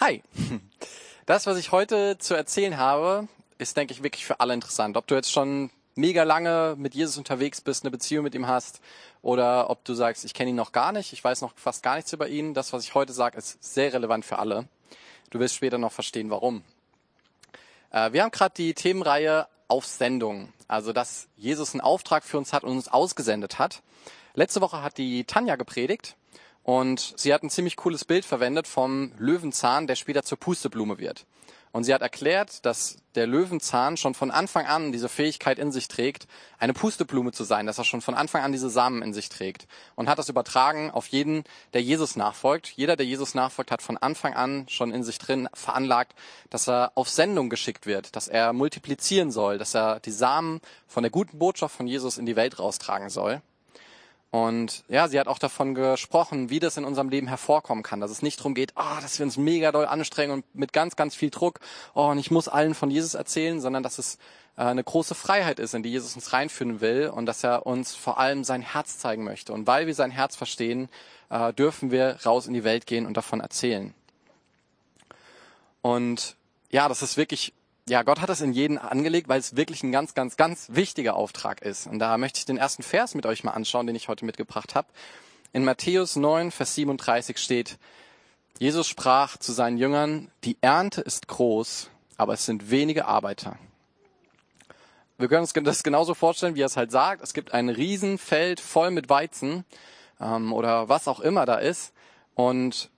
Hi. Das, was ich heute zu erzählen habe, ist, denke ich, wirklich für alle interessant. Ob du jetzt schon mega lange mit Jesus unterwegs bist, eine Beziehung mit ihm hast, oder ob du sagst, ich kenne ihn noch gar nicht, ich weiß noch fast gar nichts über ihn. Das, was ich heute sage, ist sehr relevant für alle. Du wirst später noch verstehen, warum. Äh, wir haben gerade die Themenreihe auf Sendung, also dass Jesus einen Auftrag für uns hat und uns ausgesendet hat. Letzte Woche hat die Tanja gepredigt und sie hat ein ziemlich cooles Bild verwendet vom Löwenzahn, der später zur Pusteblume wird. Und sie hat erklärt, dass der Löwenzahn schon von Anfang an diese Fähigkeit in sich trägt, eine Pusteblume zu sein, dass er schon von Anfang an diese Samen in sich trägt. Und hat das übertragen auf jeden, der Jesus nachfolgt. Jeder, der Jesus nachfolgt, hat von Anfang an schon in sich drin veranlagt, dass er auf Sendung geschickt wird, dass er multiplizieren soll, dass er die Samen von der guten Botschaft von Jesus in die Welt raustragen soll. Und ja, sie hat auch davon gesprochen, wie das in unserem Leben hervorkommen kann, dass es nicht darum geht, ah, oh, dass wir uns mega doll anstrengen und mit ganz, ganz viel Druck, oh, und ich muss allen von Jesus erzählen, sondern dass es äh, eine große Freiheit ist, in die Jesus uns reinführen will und dass er uns vor allem sein Herz zeigen möchte. Und weil wir sein Herz verstehen, äh, dürfen wir raus in die Welt gehen und davon erzählen. Und ja, das ist wirklich ja, Gott hat es in jeden angelegt, weil es wirklich ein ganz, ganz, ganz wichtiger Auftrag ist. Und da möchte ich den ersten Vers mit euch mal anschauen, den ich heute mitgebracht habe. In Matthäus 9, Vers 37 steht, Jesus sprach zu seinen Jüngern, die Ernte ist groß, aber es sind wenige Arbeiter. Wir können uns das genauso vorstellen, wie er es halt sagt. Es gibt ein Riesenfeld voll mit Weizen ähm, oder was auch immer da ist. Und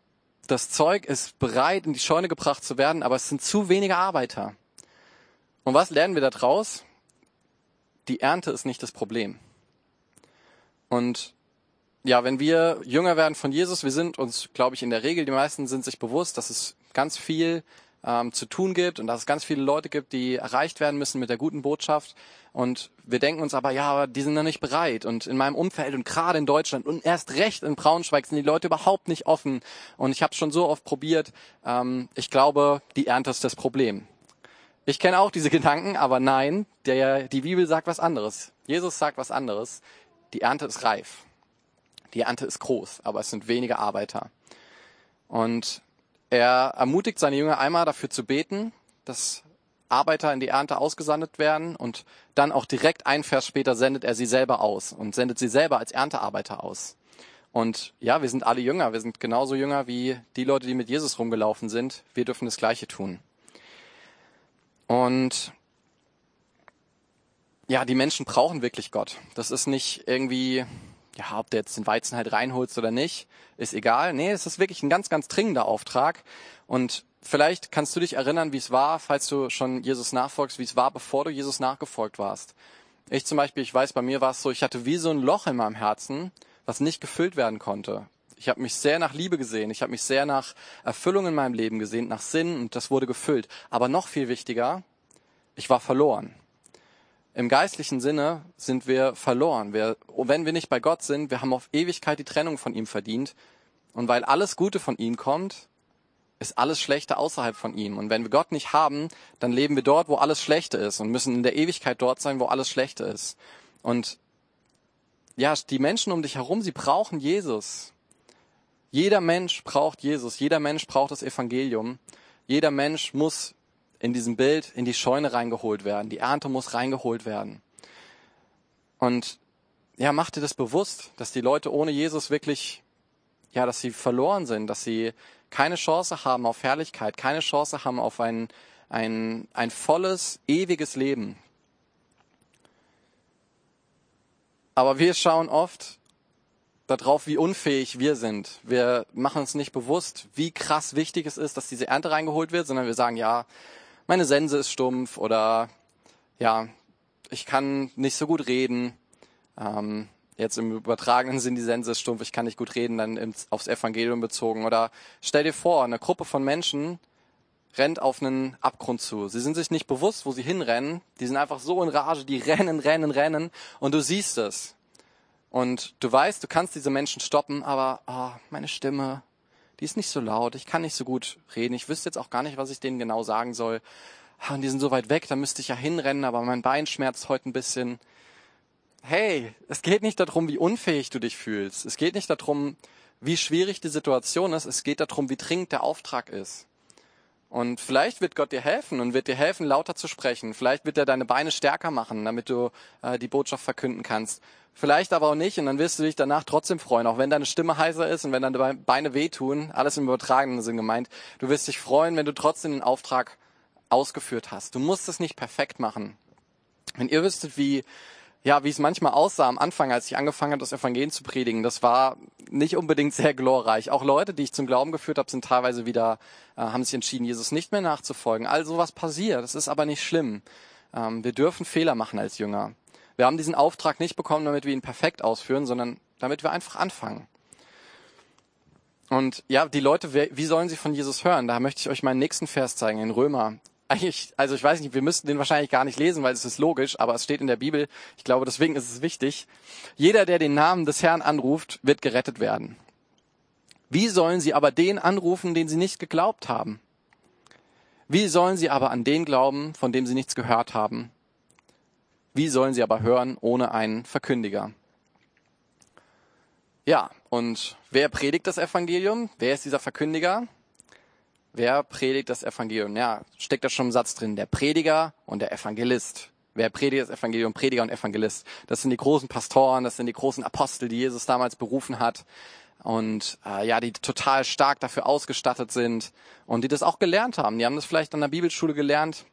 das Zeug ist bereit, in die Scheune gebracht zu werden, aber es sind zu wenige Arbeiter. Und was lernen wir da draus? Die Ernte ist nicht das Problem. Und ja, wenn wir jünger werden von Jesus, wir sind uns, glaube ich, in der Regel, die meisten sind sich bewusst, dass es ganz viel ähm, zu tun gibt und dass es ganz viele Leute gibt, die erreicht werden müssen mit der guten Botschaft. Und wir denken uns aber, ja, aber die sind noch nicht bereit. Und in meinem Umfeld und gerade in Deutschland und erst recht in Braunschweig sind die Leute überhaupt nicht offen. Und ich habe schon so oft probiert. Ähm, ich glaube, die Ernte ist das Problem. Ich kenne auch diese Gedanken, aber nein, der, die Bibel sagt was anderes. Jesus sagt was anderes. Die Ernte ist reif. Die Ernte ist groß, aber es sind wenige Arbeiter. Und er ermutigt seine Jünger einmal dafür zu beten, dass Arbeiter in die Ernte ausgesandt werden und dann auch direkt ein Vers später sendet er sie selber aus und sendet sie selber als Erntearbeiter aus. Und ja, wir sind alle Jünger, wir sind genauso Jünger wie die Leute, die mit Jesus rumgelaufen sind. Wir dürfen das Gleiche tun. Und ja, die Menschen brauchen wirklich Gott. Das ist nicht irgendwie, ja, ob du jetzt den Weizen halt reinholst oder nicht, ist egal. Nee, es ist wirklich ein ganz, ganz dringender Auftrag. Und vielleicht kannst du dich erinnern, wie es war, falls du schon Jesus nachfolgst, wie es war, bevor du Jesus nachgefolgt warst. Ich zum Beispiel, ich weiß, bei mir war es so, ich hatte wie so ein Loch in meinem Herzen, was nicht gefüllt werden konnte. Ich habe mich sehr nach Liebe gesehen. Ich habe mich sehr nach Erfüllung in meinem Leben gesehen, nach Sinn und das wurde gefüllt. Aber noch viel wichtiger, ich war verloren. Im geistlichen Sinne sind wir verloren. Wir, wenn wir nicht bei Gott sind, wir haben auf Ewigkeit die Trennung von ihm verdient. Und weil alles Gute von ihm kommt, ist alles Schlechte außerhalb von ihm. Und wenn wir Gott nicht haben, dann leben wir dort, wo alles Schlechte ist und müssen in der Ewigkeit dort sein, wo alles Schlechte ist. Und ja, die Menschen um dich herum, sie brauchen Jesus. Jeder Mensch braucht Jesus, jeder Mensch braucht das Evangelium. Jeder Mensch muss in diesem Bild in die Scheune reingeholt werden. Die Ernte muss reingeholt werden. Und ja, mach dir das bewusst, dass die Leute ohne Jesus wirklich, ja, dass sie verloren sind, dass sie keine Chance haben auf Herrlichkeit, keine Chance haben auf ein, ein, ein volles, ewiges Leben. Aber wir schauen oft darauf, wie unfähig wir sind. Wir machen uns nicht bewusst, wie krass wichtig es ist, dass diese Ernte reingeholt wird, sondern wir sagen, ja, meine Sense ist stumpf oder ja, ich kann nicht so gut reden. Ähm, jetzt im übertragenen Sinn, die Sense ist stumpf, ich kann nicht gut reden, dann aufs Evangelium bezogen. Oder stell dir vor, eine Gruppe von Menschen rennt auf einen Abgrund zu. Sie sind sich nicht bewusst, wo sie hinrennen. Die sind einfach so in Rage, die rennen, rennen, rennen und du siehst es. Und du weißt, du kannst diese Menschen stoppen, aber oh, meine Stimme, die ist nicht so laut, ich kann nicht so gut reden, ich wüsste jetzt auch gar nicht, was ich denen genau sagen soll. Ah, und die sind so weit weg, da müsste ich ja hinrennen, aber mein Bein schmerzt heute ein bisschen. Hey, es geht nicht darum, wie unfähig du dich fühlst. Es geht nicht darum, wie schwierig die Situation ist. Es geht darum, wie dringend der Auftrag ist. Und vielleicht wird Gott dir helfen und wird dir helfen, lauter zu sprechen. Vielleicht wird er deine Beine stärker machen, damit du äh, die Botschaft verkünden kannst. Vielleicht aber auch nicht und dann wirst du dich danach trotzdem freuen, auch wenn deine Stimme heiser ist und wenn deine Beine wehtun, alles im übertragenen Sinn gemeint. Du wirst dich freuen, wenn du trotzdem den Auftrag ausgeführt hast. Du musst es nicht perfekt machen. Wenn ihr wüsstet, wie ja, wie es manchmal aussah am Anfang, als ich angefangen habe, das Evangelium zu predigen, das war nicht unbedingt sehr glorreich. Auch Leute, die ich zum Glauben geführt habe, sind teilweise wieder, äh, haben sich entschieden, Jesus nicht mehr nachzufolgen. Also was passiert. Das ist aber nicht schlimm. Ähm, wir dürfen Fehler machen als Jünger. Wir haben diesen Auftrag nicht bekommen, damit wir ihn perfekt ausführen, sondern damit wir einfach anfangen. Und ja, die Leute, wie sollen sie von Jesus hören? Da möchte ich euch meinen nächsten Vers zeigen, in Römer eigentlich, also ich weiß nicht, wir müssten den wahrscheinlich gar nicht lesen, weil es ist logisch, aber es steht in der Bibel. Ich glaube, deswegen ist es wichtig. Jeder, der den Namen des Herrn anruft, wird gerettet werden. Wie sollen sie aber den anrufen, den sie nicht geglaubt haben? Wie sollen sie aber an den glauben, von dem sie nichts gehört haben? Wie sollen sie aber hören ohne einen Verkündiger? Ja, und wer predigt das Evangelium? Wer ist dieser Verkündiger? Wer predigt das Evangelium? Ja, steckt da schon im Satz drin. Der Prediger und der Evangelist. Wer predigt das Evangelium? Prediger und Evangelist. Das sind die großen Pastoren, das sind die großen Apostel, die Jesus damals berufen hat. Und äh, ja, die total stark dafür ausgestattet sind und die das auch gelernt haben. Die haben das vielleicht an der Bibelschule gelernt.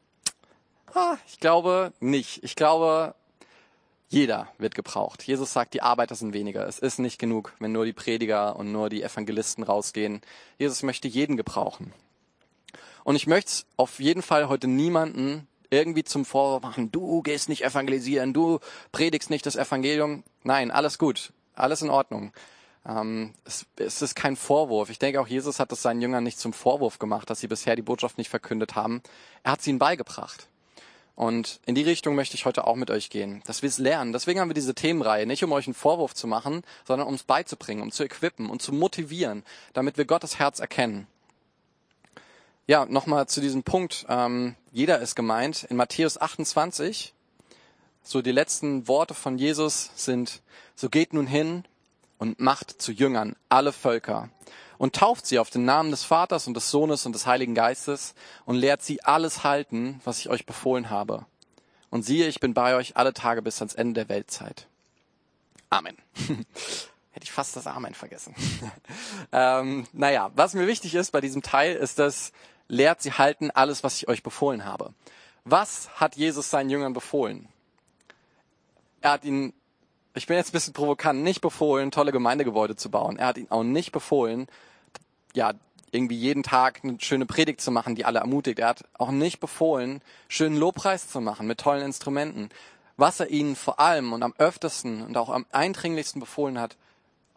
Ah, ich glaube nicht. Ich glaube, jeder wird gebraucht. Jesus sagt, die Arbeiter sind weniger. Es ist nicht genug, wenn nur die Prediger und nur die Evangelisten rausgehen. Jesus möchte jeden gebrauchen. Und ich möchte auf jeden Fall heute niemanden irgendwie zum Vorwurf machen, du gehst nicht evangelisieren, du predigst nicht das Evangelium. Nein, alles gut, alles in Ordnung. Ähm, es, es ist kein Vorwurf. Ich denke auch, Jesus hat es seinen Jüngern nicht zum Vorwurf gemacht, dass sie bisher die Botschaft nicht verkündet haben. Er hat sie ihnen beigebracht. Und in die Richtung möchte ich heute auch mit euch gehen, dass wir es lernen. Deswegen haben wir diese Themenreihe, nicht um euch einen Vorwurf zu machen, sondern um es beizubringen, um zu equippen und zu motivieren, damit wir Gottes Herz erkennen. Ja, nochmal zu diesem Punkt. Ähm, jeder ist gemeint. In Matthäus 28, so die letzten Worte von Jesus sind, so geht nun hin und macht zu Jüngern alle Völker und tauft sie auf den Namen des Vaters und des Sohnes und des Heiligen Geistes und lehrt sie alles halten, was ich euch befohlen habe. Und siehe, ich bin bei euch alle Tage bis ans Ende der Weltzeit. Amen. Hätte ich fast das Amen vergessen. ähm, naja, was mir wichtig ist bei diesem Teil, ist, dass lehrt sie halten alles, was ich euch befohlen habe. Was hat Jesus seinen Jüngern befohlen? Er hat ihnen, ich bin jetzt ein bisschen provokant, nicht befohlen, tolle Gemeindegebäude zu bauen. Er hat ihnen auch nicht befohlen, ja, irgendwie jeden Tag eine schöne Predigt zu machen, die alle ermutigt. Er hat auch nicht befohlen, schönen Lobpreis zu machen mit tollen Instrumenten. Was er ihnen vor allem und am öftesten und auch am eindringlichsten befohlen hat,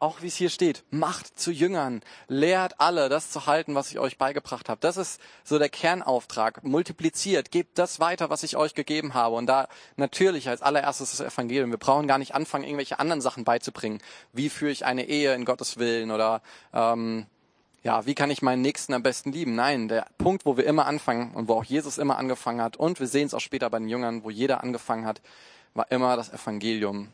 auch wie es hier steht, macht zu Jüngern, lehrt alle, das zu halten, was ich euch beigebracht habe. Das ist so der Kernauftrag. Multipliziert, gebt das weiter, was ich euch gegeben habe. Und da natürlich als allererstes das Evangelium. Wir brauchen gar nicht anfangen, irgendwelche anderen Sachen beizubringen. Wie führe ich eine Ehe in Gottes Willen oder ähm, ja, wie kann ich meinen Nächsten am besten lieben? Nein, der Punkt, wo wir immer anfangen und wo auch Jesus immer angefangen hat und wir sehen es auch später bei den Jüngern, wo jeder angefangen hat, war immer das Evangelium.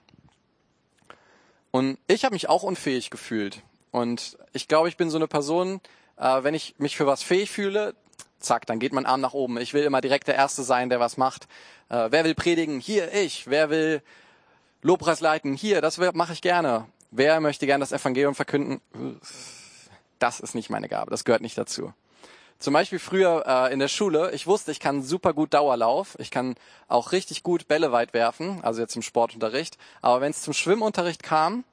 Und ich habe mich auch unfähig gefühlt. Und ich glaube, ich bin so eine Person, äh, wenn ich mich für was fähig fühle, zack, dann geht mein Arm nach oben. Ich will immer direkt der Erste sein, der was macht. Äh, wer will predigen? Hier, ich. Wer will Lobpreis leiten? Hier, das mache ich gerne. Wer möchte gerne das Evangelium verkünden? Das ist nicht meine Gabe, das gehört nicht dazu. Zum Beispiel früher äh, in der Schule, ich wusste, ich kann super gut Dauerlauf, ich kann auch richtig gut Bälle weit werfen, also jetzt im Sportunterricht. Aber wenn es zum Schwimmunterricht kam,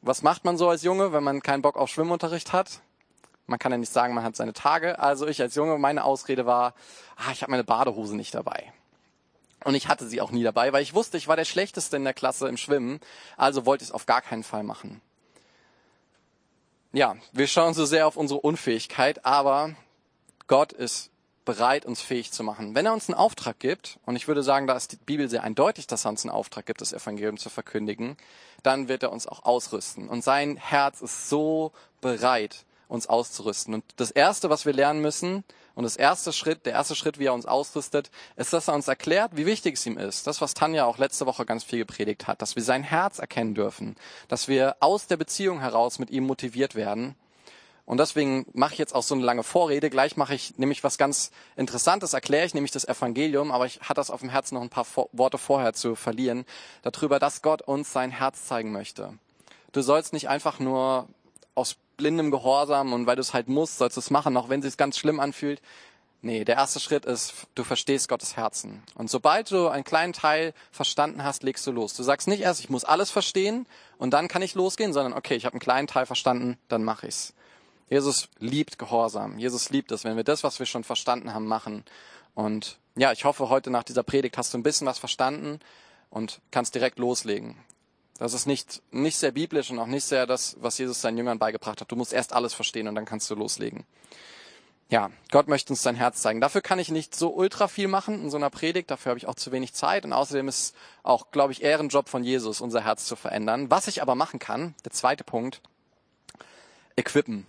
was macht man so als Junge, wenn man keinen Bock auf Schwimmunterricht hat? Man kann ja nicht sagen, man hat seine Tage. Also ich als Junge, meine Ausrede war, ah, ich habe meine Badehose nicht dabei. Und ich hatte sie auch nie dabei, weil ich wusste, ich war der Schlechteste in der Klasse im Schwimmen. Also wollte ich es auf gar keinen Fall machen. Ja, wir schauen so sehr auf unsere Unfähigkeit, aber Gott ist bereit, uns fähig zu machen. Wenn er uns einen Auftrag gibt, und ich würde sagen, da ist die Bibel sehr eindeutig, dass er uns einen Auftrag gibt, das Evangelium zu verkündigen, dann wird er uns auch ausrüsten. Und sein Herz ist so bereit, uns auszurüsten. Und das Erste, was wir lernen müssen, und das erste Schritt, der erste Schritt, wie er uns ausrüstet, ist, dass er uns erklärt, wie wichtig es ihm ist. Das, was Tanja auch letzte Woche ganz viel gepredigt hat, dass wir sein Herz erkennen dürfen, dass wir aus der Beziehung heraus mit ihm motiviert werden. Und deswegen mache ich jetzt auch so eine lange Vorrede. Gleich mache ich nämlich was ganz Interessantes, erkläre ich nämlich das Evangelium, aber ich hatte das auf dem Herzen noch ein paar Worte vorher zu verlieren, darüber, dass Gott uns sein Herz zeigen möchte. Du sollst nicht einfach nur aus blindem Gehorsam und weil du es halt musst, sollst du es machen, auch wenn es sich ganz schlimm anfühlt. Nee, der erste Schritt ist, du verstehst Gottes Herzen. Und sobald du einen kleinen Teil verstanden hast, legst du los. Du sagst nicht erst, ich muss alles verstehen und dann kann ich losgehen, sondern okay, ich habe einen kleinen Teil verstanden, dann mache ich's. Jesus liebt Gehorsam. Jesus liebt es, wenn wir das, was wir schon verstanden haben, machen. Und ja, ich hoffe, heute nach dieser Predigt hast du ein bisschen was verstanden und kannst direkt loslegen. Das ist nicht, nicht sehr biblisch und auch nicht sehr das, was Jesus seinen Jüngern beigebracht hat. Du musst erst alles verstehen und dann kannst du loslegen. Ja, Gott möchte uns sein Herz zeigen. Dafür kann ich nicht so ultra viel machen in so einer Predigt. Dafür habe ich auch zu wenig Zeit. Und außerdem ist auch, glaube ich, Ehrenjob von Jesus, unser Herz zu verändern. Was ich aber machen kann, der zweite Punkt, equippen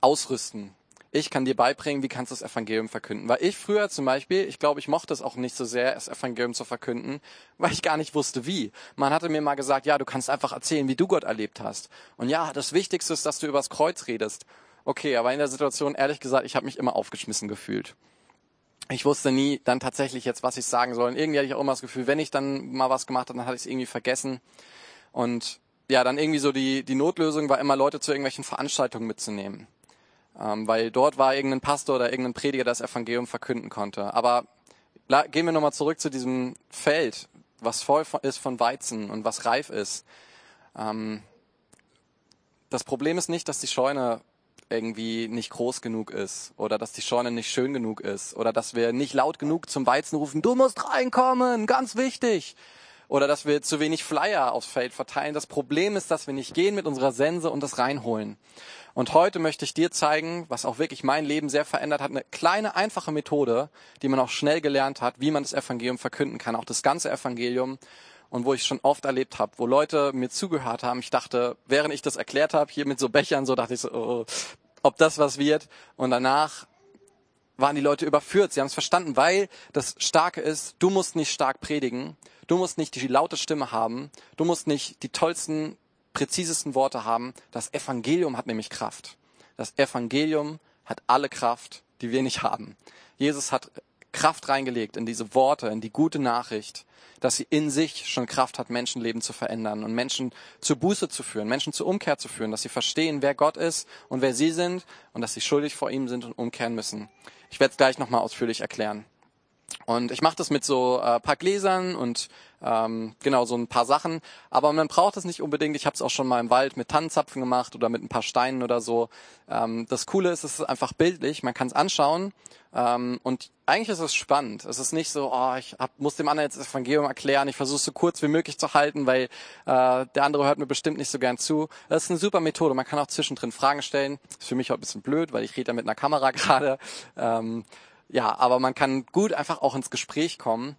ausrüsten. Ich kann dir beibringen, wie kannst du das Evangelium verkünden. Weil ich früher zum Beispiel, ich glaube, ich mochte es auch nicht so sehr, das Evangelium zu verkünden, weil ich gar nicht wusste, wie. Man hatte mir mal gesagt, ja, du kannst einfach erzählen, wie du Gott erlebt hast. Und ja, das Wichtigste ist, dass du übers Kreuz redest. Okay, aber in der Situation, ehrlich gesagt, ich habe mich immer aufgeschmissen gefühlt. Ich wusste nie dann tatsächlich jetzt, was ich sagen soll. Und irgendwie hatte ich auch immer das Gefühl, wenn ich dann mal was gemacht habe, dann hatte ich es irgendwie vergessen. Und ja, dann irgendwie so die, die Notlösung war immer, Leute zu irgendwelchen Veranstaltungen mitzunehmen weil dort war irgendein Pastor oder irgendein Prediger, das Evangelium verkünden konnte. Aber gehen wir nochmal zurück zu diesem Feld, was voll ist von Weizen und was reif ist. Ähm, das Problem ist nicht, dass die Scheune irgendwie nicht groß genug ist oder dass die Scheune nicht schön genug ist oder dass wir nicht laut genug zum Weizen rufen, du musst reinkommen, ganz wichtig. Oder dass wir zu wenig Flyer aufs Feld verteilen. Das Problem ist, dass wir nicht gehen mit unserer Sense und das reinholen. Und heute möchte ich dir zeigen, was auch wirklich mein Leben sehr verändert hat, eine kleine, einfache Methode, die man auch schnell gelernt hat, wie man das Evangelium verkünden kann, auch das ganze Evangelium. Und wo ich schon oft erlebt habe, wo Leute mir zugehört haben, ich dachte, während ich das erklärt habe, hier mit so Bechern, so dachte ich so, oh, ob das was wird. Und danach waren die Leute überführt. Sie haben es verstanden, weil das Starke ist, du musst nicht stark predigen, du musst nicht die laute Stimme haben, du musst nicht die tollsten präzisesten Worte haben. Das Evangelium hat nämlich Kraft. Das Evangelium hat alle Kraft, die wir nicht haben. Jesus hat Kraft reingelegt in diese Worte, in die gute Nachricht, dass sie in sich schon Kraft hat, Menschenleben zu verändern und Menschen zur Buße zu führen, Menschen zur Umkehr zu führen, dass sie verstehen, wer Gott ist und wer sie sind und dass sie schuldig vor ihm sind und umkehren müssen. Ich werde es gleich nochmal ausführlich erklären. Und ich mache das mit so äh, paar Gläsern und ähm, genau so ein paar Sachen. Aber man braucht es nicht unbedingt. Ich habe es auch schon mal im Wald mit Tannenzapfen gemacht oder mit ein paar Steinen oder so. Ähm, das Coole ist, es ist einfach bildlich. Man kann es anschauen. Ähm, und eigentlich ist es spannend. Es ist nicht so, oh, ich hab, muss dem anderen jetzt das Evangelium erklären. Ich versuche es so kurz wie möglich zu halten, weil äh, der andere hört mir bestimmt nicht so gern zu. Das ist eine super Methode. Man kann auch zwischendrin Fragen stellen. ist für mich auch ein bisschen blöd, weil ich rede da mit einer Kamera gerade. Ähm, ja, aber man kann gut einfach auch ins Gespräch kommen.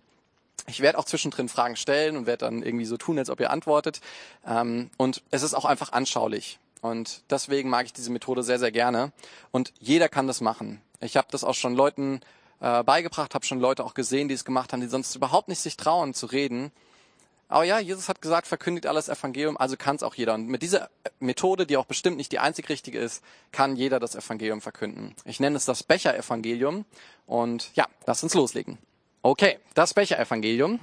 Ich werde auch zwischendrin Fragen stellen und werde dann irgendwie so tun, als ob ihr antwortet. Ähm, und es ist auch einfach anschaulich. Und deswegen mag ich diese Methode sehr, sehr gerne. Und jeder kann das machen. Ich habe das auch schon Leuten äh, beigebracht, habe schon Leute auch gesehen, die es gemacht haben, die sonst überhaupt nicht sich trauen zu reden. Aber ja, Jesus hat gesagt, verkündigt alles Evangelium, also kann es auch jeder. Und mit dieser Methode, die auch bestimmt nicht die einzig richtige ist, kann jeder das Evangelium verkünden. Ich nenne es das Becher-Evangelium. Und ja, lass uns loslegen. Okay, das Becher-Evangelium.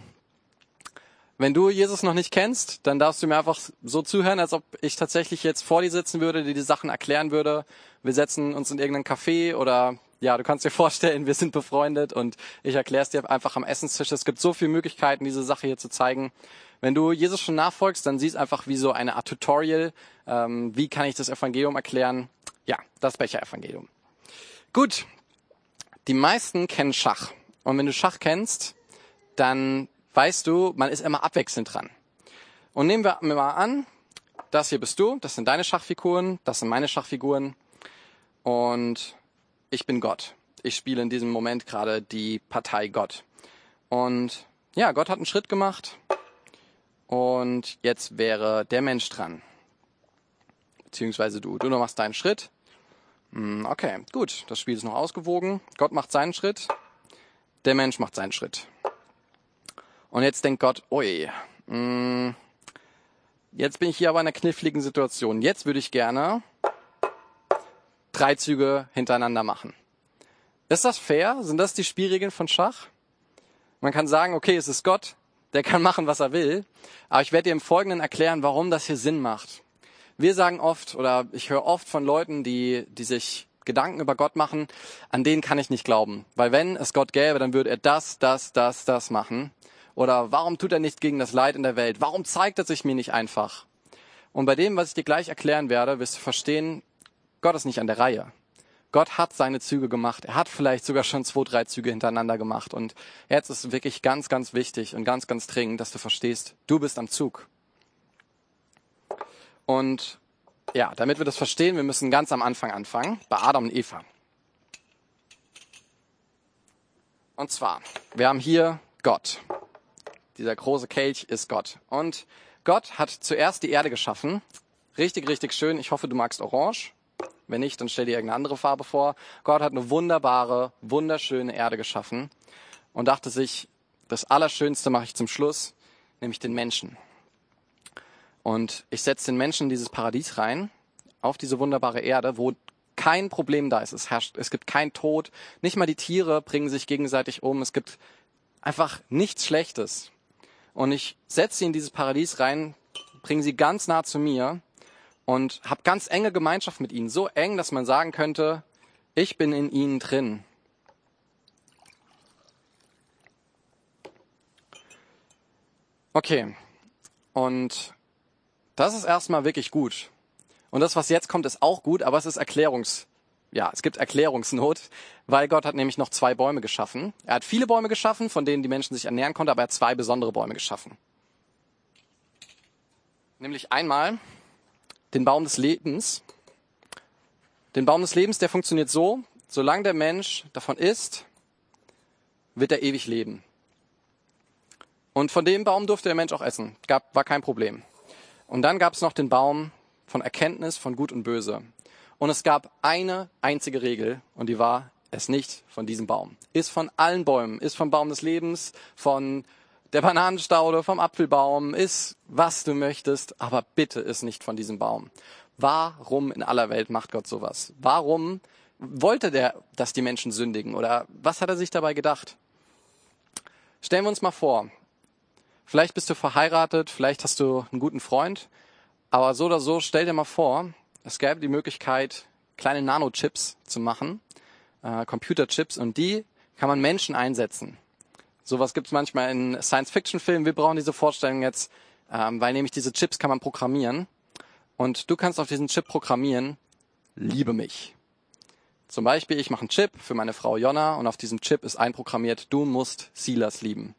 Wenn du Jesus noch nicht kennst, dann darfst du mir einfach so zuhören, als ob ich tatsächlich jetzt vor dir sitzen würde, dir die Sachen erklären würde. Wir setzen uns in irgendeinen Café oder ja, du kannst dir vorstellen, wir sind befreundet und ich erkläre es dir einfach am Essenstisch. Es gibt so viele Möglichkeiten, diese Sache hier zu zeigen. Wenn du Jesus schon nachfolgst, dann siehst einfach wie so eine Art Tutorial. Ähm, wie kann ich das Evangelium erklären? Ja, das Becher-Evangelium. Gut, die meisten kennen Schach. Und wenn du Schach kennst, dann weißt du, man ist immer abwechselnd dran. Und nehmen wir mal an, das hier bist du, das sind deine Schachfiguren, das sind meine Schachfiguren. Und ich bin Gott. Ich spiele in diesem Moment gerade die Partei Gott. Und ja, Gott hat einen Schritt gemacht und jetzt wäre der Mensch dran. Beziehungsweise du. Du machst deinen Schritt. Hm, okay, gut. Das Spiel ist noch ausgewogen. Gott macht seinen Schritt. Der Mensch macht seinen Schritt. Und jetzt denkt Gott, oi, hm, jetzt bin ich hier aber in einer kniffligen Situation. Jetzt würde ich gerne drei Züge hintereinander machen. Ist das fair? Sind das die Spielregeln von Schach? Man kann sagen, okay, es ist Gott, der kann machen, was er will. Aber ich werde dir im Folgenden erklären, warum das hier Sinn macht. Wir sagen oft, oder ich höre oft von Leuten, die, die sich Gedanken über Gott machen, an denen kann ich nicht glauben. Weil wenn es Gott gäbe, dann würde er das, das, das, das machen. Oder warum tut er nicht gegen das Leid in der Welt? Warum zeigt er sich mir nicht einfach? Und bei dem, was ich dir gleich erklären werde, wirst du verstehen, Gott ist nicht an der Reihe. Gott hat seine Züge gemacht. Er hat vielleicht sogar schon zwei, drei Züge hintereinander gemacht. Und jetzt ist es wirklich ganz, ganz wichtig und ganz, ganz dringend, dass du verstehst, du bist am Zug. Und ja, damit wir das verstehen, wir müssen ganz am Anfang anfangen, bei Adam und Eva. Und zwar, wir haben hier Gott. Dieser große Kelch ist Gott. Und Gott hat zuerst die Erde geschaffen. Richtig, richtig schön. Ich hoffe, du magst Orange. Wenn nicht, dann stell dir irgendeine andere Farbe vor. Gott hat eine wunderbare, wunderschöne Erde geschaffen und dachte sich, das Allerschönste mache ich zum Schluss, nämlich den Menschen. Und ich setze den Menschen in dieses Paradies rein, auf diese wunderbare Erde, wo kein Problem da ist. Es herrscht, es gibt kein Tod. Nicht mal die Tiere bringen sich gegenseitig um. Es gibt einfach nichts Schlechtes. Und ich setze sie in dieses Paradies rein, bringe sie ganz nah zu mir und habe ganz enge Gemeinschaft mit ihnen. So eng, dass man sagen könnte, ich bin in ihnen drin. Okay. Und das ist erstmal wirklich gut. Und das, was jetzt kommt, ist auch gut, aber es ist Erklärungs, ja, es gibt Erklärungsnot, weil Gott hat nämlich noch zwei Bäume geschaffen. Er hat viele Bäume geschaffen, von denen die Menschen sich ernähren konnten, aber er hat zwei besondere Bäume geschaffen. Nämlich einmal den Baum des Lebens. Den Baum des Lebens, der funktioniert so, solange der Mensch davon isst, wird er ewig leben. Und von dem Baum durfte der Mensch auch essen. Gab, war kein Problem. Und dann gab es noch den Baum von Erkenntnis von Gut und Böse. Und es gab eine einzige Regel, und die war, es nicht von diesem Baum. Ist von allen Bäumen, ist vom Baum des Lebens, von der Bananenstaude, vom Apfelbaum, ist was du möchtest, aber bitte ist nicht von diesem Baum. Warum in aller Welt macht Gott sowas? Warum wollte der, dass die Menschen sündigen? Oder was hat er sich dabei gedacht? Stellen wir uns mal vor, vielleicht bist du verheiratet, vielleicht hast du einen guten Freund, aber so oder so, stell dir mal vor, es gäbe die Möglichkeit, kleine Nanochips zu machen, äh, Computerchips, und die kann man Menschen einsetzen. Sowas gibt es manchmal in Science-Fiction-Filmen. Wir brauchen diese Vorstellung jetzt, ähm, weil nämlich diese Chips kann man programmieren. Und du kannst auf diesen Chip programmieren, liebe mich. Zum Beispiel, ich mache einen Chip für meine Frau Jonna und auf diesem Chip ist einprogrammiert, du musst Silas lieben.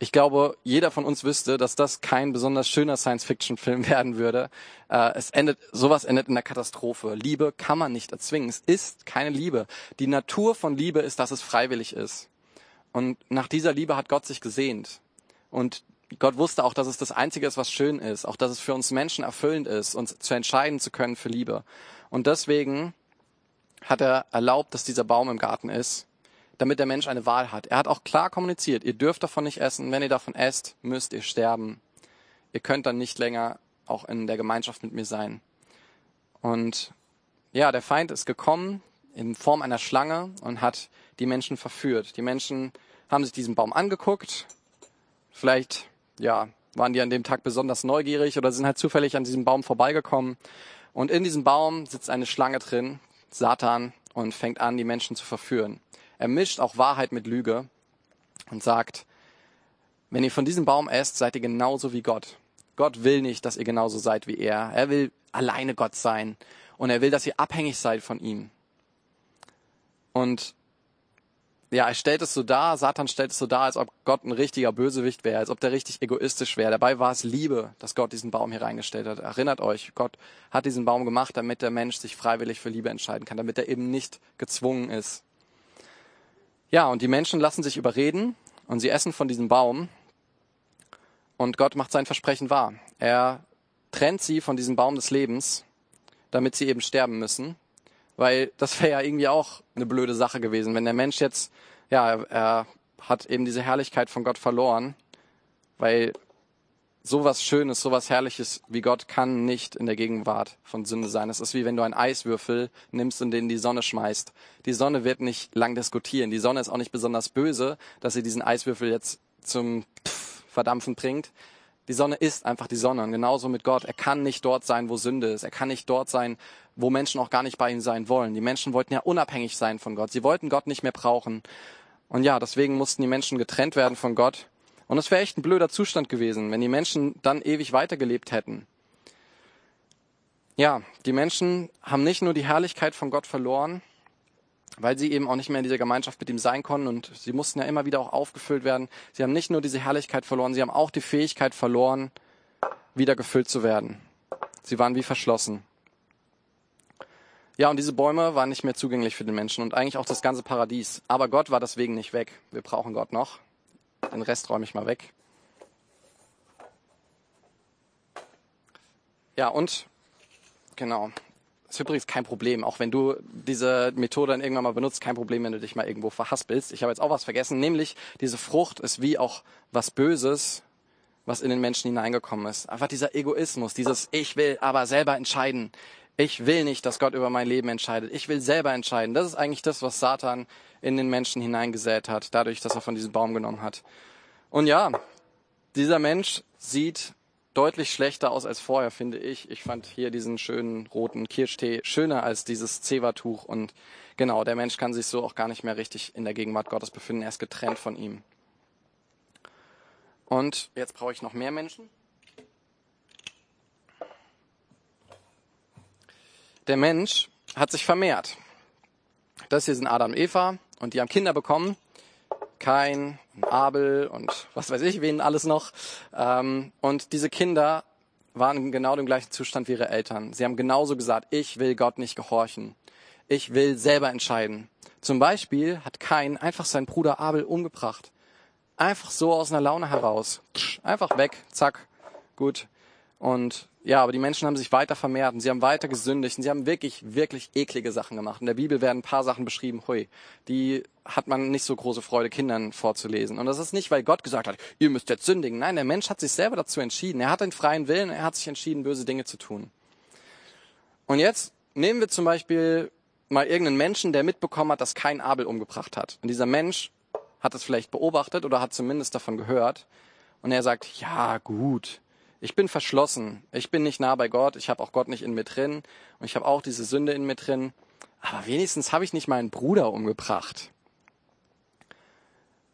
Ich glaube, jeder von uns wüsste, dass das kein besonders schöner Science-Fiction-Film werden würde. Äh, es endet, sowas endet in der Katastrophe. Liebe kann man nicht erzwingen. Es ist keine Liebe. Die Natur von Liebe ist, dass es freiwillig ist. Und nach dieser Liebe hat Gott sich gesehnt. Und Gott wusste auch, dass es das Einzige ist, was schön ist. Auch, dass es für uns Menschen erfüllend ist, uns zu entscheiden zu können für Liebe. Und deswegen hat er erlaubt, dass dieser Baum im Garten ist, damit der Mensch eine Wahl hat. Er hat auch klar kommuniziert, ihr dürft davon nicht essen. Wenn ihr davon esst, müsst ihr sterben. Ihr könnt dann nicht länger auch in der Gemeinschaft mit mir sein. Und ja, der Feind ist gekommen in Form einer Schlange und hat die Menschen verführt. Die Menschen haben sich diesen Baum angeguckt. Vielleicht, ja, waren die an dem Tag besonders neugierig oder sind halt zufällig an diesem Baum vorbeigekommen. Und in diesem Baum sitzt eine Schlange drin, Satan, und fängt an, die Menschen zu verführen. Er mischt auch Wahrheit mit Lüge und sagt, wenn ihr von diesem Baum esst, seid ihr genauso wie Gott. Gott will nicht, dass ihr genauso seid wie er. Er will alleine Gott sein. Und er will, dass ihr abhängig seid von ihm. Und ja, er stellt es so dar, Satan stellt es so dar, als ob Gott ein richtiger Bösewicht wäre, als ob der richtig egoistisch wäre. Dabei war es Liebe, dass Gott diesen Baum hier reingestellt hat. Erinnert euch, Gott hat diesen Baum gemacht, damit der Mensch sich freiwillig für Liebe entscheiden kann, damit er eben nicht gezwungen ist. Ja, und die Menschen lassen sich überreden und sie essen von diesem Baum und Gott macht sein Versprechen wahr. Er trennt sie von diesem Baum des Lebens, damit sie eben sterben müssen weil das wäre ja irgendwie auch eine blöde Sache gewesen, wenn der Mensch jetzt, ja, er hat eben diese Herrlichkeit von Gott verloren, weil sowas Schönes, sowas Herrliches wie Gott kann nicht in der Gegenwart von Sünde sein. Es ist wie wenn du einen Eiswürfel nimmst und den die Sonne schmeißt. Die Sonne wird nicht lang diskutieren. Die Sonne ist auch nicht besonders böse, dass sie diesen Eiswürfel jetzt zum Pff Verdampfen bringt. Die Sonne ist einfach die Sonne. Und genauso mit Gott. Er kann nicht dort sein, wo Sünde ist. Er kann nicht dort sein, wo Menschen auch gar nicht bei ihm sein wollen. Die Menschen wollten ja unabhängig sein von Gott. Sie wollten Gott nicht mehr brauchen. Und ja, deswegen mussten die Menschen getrennt werden von Gott. Und es wäre echt ein blöder Zustand gewesen, wenn die Menschen dann ewig weitergelebt hätten. Ja, die Menschen haben nicht nur die Herrlichkeit von Gott verloren, weil sie eben auch nicht mehr in dieser Gemeinschaft mit ihm sein konnten und sie mussten ja immer wieder auch aufgefüllt werden. Sie haben nicht nur diese Herrlichkeit verloren, sie haben auch die Fähigkeit verloren, wieder gefüllt zu werden. Sie waren wie verschlossen. Ja, und diese Bäume waren nicht mehr zugänglich für den Menschen und eigentlich auch das ganze Paradies. Aber Gott war deswegen nicht weg. Wir brauchen Gott noch. Den Rest räume ich mal weg. Ja, und genau. Das ist übrigens kein Problem, auch wenn du diese Methode dann irgendwann mal benutzt, kein Problem, wenn du dich mal irgendwo verhaspelst. Ich habe jetzt auch was vergessen, nämlich diese Frucht ist wie auch was Böses, was in den Menschen hineingekommen ist. Einfach dieser Egoismus, dieses Ich will aber selber entscheiden. Ich will nicht, dass Gott über mein Leben entscheidet. Ich will selber entscheiden. Das ist eigentlich das, was Satan in den Menschen hineingesät hat, dadurch, dass er von diesem Baum genommen hat. Und ja, dieser Mensch sieht deutlich schlechter aus als vorher, finde ich. Ich fand hier diesen schönen roten Kirschtee schöner als dieses Zewa-Tuch. Und genau, der Mensch kann sich so auch gar nicht mehr richtig in der Gegenwart Gottes befinden. Er ist getrennt von ihm. Und jetzt brauche ich noch mehr Menschen. der Mensch hat sich vermehrt. Das hier sind Adam und Eva und die haben Kinder bekommen. Kain, Abel und was weiß ich, wen alles noch. Ähm, und diese Kinder waren in genau dem gleichen Zustand wie ihre Eltern. Sie haben genauso gesagt, ich will Gott nicht gehorchen. Ich will selber entscheiden. Zum Beispiel hat Kain einfach seinen Bruder Abel umgebracht. Einfach so aus einer Laune heraus. Einfach weg, zack, gut. Und ja, aber die Menschen haben sich weiter vermehrt und sie haben weiter gesündigt und sie haben wirklich, wirklich eklige Sachen gemacht. In der Bibel werden ein paar Sachen beschrieben, hui, die hat man nicht so große Freude, Kindern vorzulesen. Und das ist nicht, weil Gott gesagt hat, ihr müsst jetzt sündigen. Nein, der Mensch hat sich selber dazu entschieden. Er hat den freien Willen, er hat sich entschieden, böse Dinge zu tun. Und jetzt nehmen wir zum Beispiel mal irgendeinen Menschen, der mitbekommen hat, dass kein Abel umgebracht hat. Und dieser Mensch hat es vielleicht beobachtet oder hat zumindest davon gehört. Und er sagt, ja, gut, ich bin verschlossen. Ich bin nicht nah bei Gott. Ich habe auch Gott nicht in mir drin. Und ich habe auch diese Sünde in mir drin. Aber wenigstens habe ich nicht meinen Bruder umgebracht.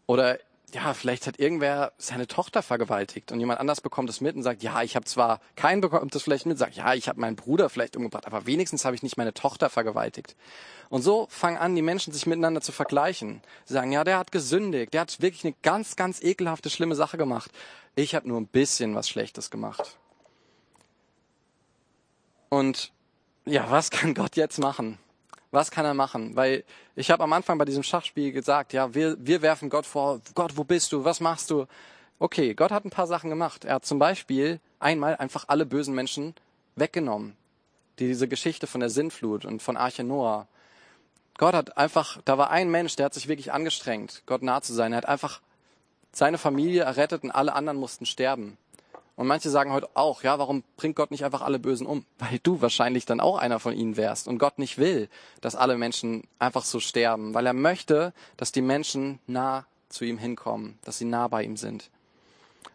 Oder ja, vielleicht hat irgendwer seine Tochter vergewaltigt und jemand anders bekommt es mit und sagt, ja, ich habe zwar keinen bekommt das vielleicht mit, sagt, ja, ich habe meinen Bruder vielleicht umgebracht, aber wenigstens habe ich nicht meine Tochter vergewaltigt. Und so fangen an, die Menschen sich miteinander zu vergleichen. Sie sagen, ja, der hat gesündigt, der hat wirklich eine ganz, ganz ekelhafte, schlimme Sache gemacht. Ich habe nur ein bisschen was Schlechtes gemacht. Und ja, was kann Gott jetzt machen? Was kann er machen? Weil ich habe am Anfang bei diesem Schachspiel gesagt, ja, wir, wir werfen Gott vor, Gott, wo bist du? Was machst du? Okay, Gott hat ein paar Sachen gemacht. Er hat zum Beispiel einmal einfach alle bösen Menschen weggenommen. Die, diese Geschichte von der Sintflut und von Arche Noah. Gott hat einfach, da war ein Mensch, der hat sich wirklich angestrengt, Gott nah zu sein. Er hat einfach seine Familie errettet und alle anderen mussten sterben. Und manche sagen heute auch, ja, warum bringt Gott nicht einfach alle Bösen um? Weil du wahrscheinlich dann auch einer von ihnen wärst und Gott nicht will, dass alle Menschen einfach so sterben, weil er möchte, dass die Menschen nah zu ihm hinkommen, dass sie nah bei ihm sind.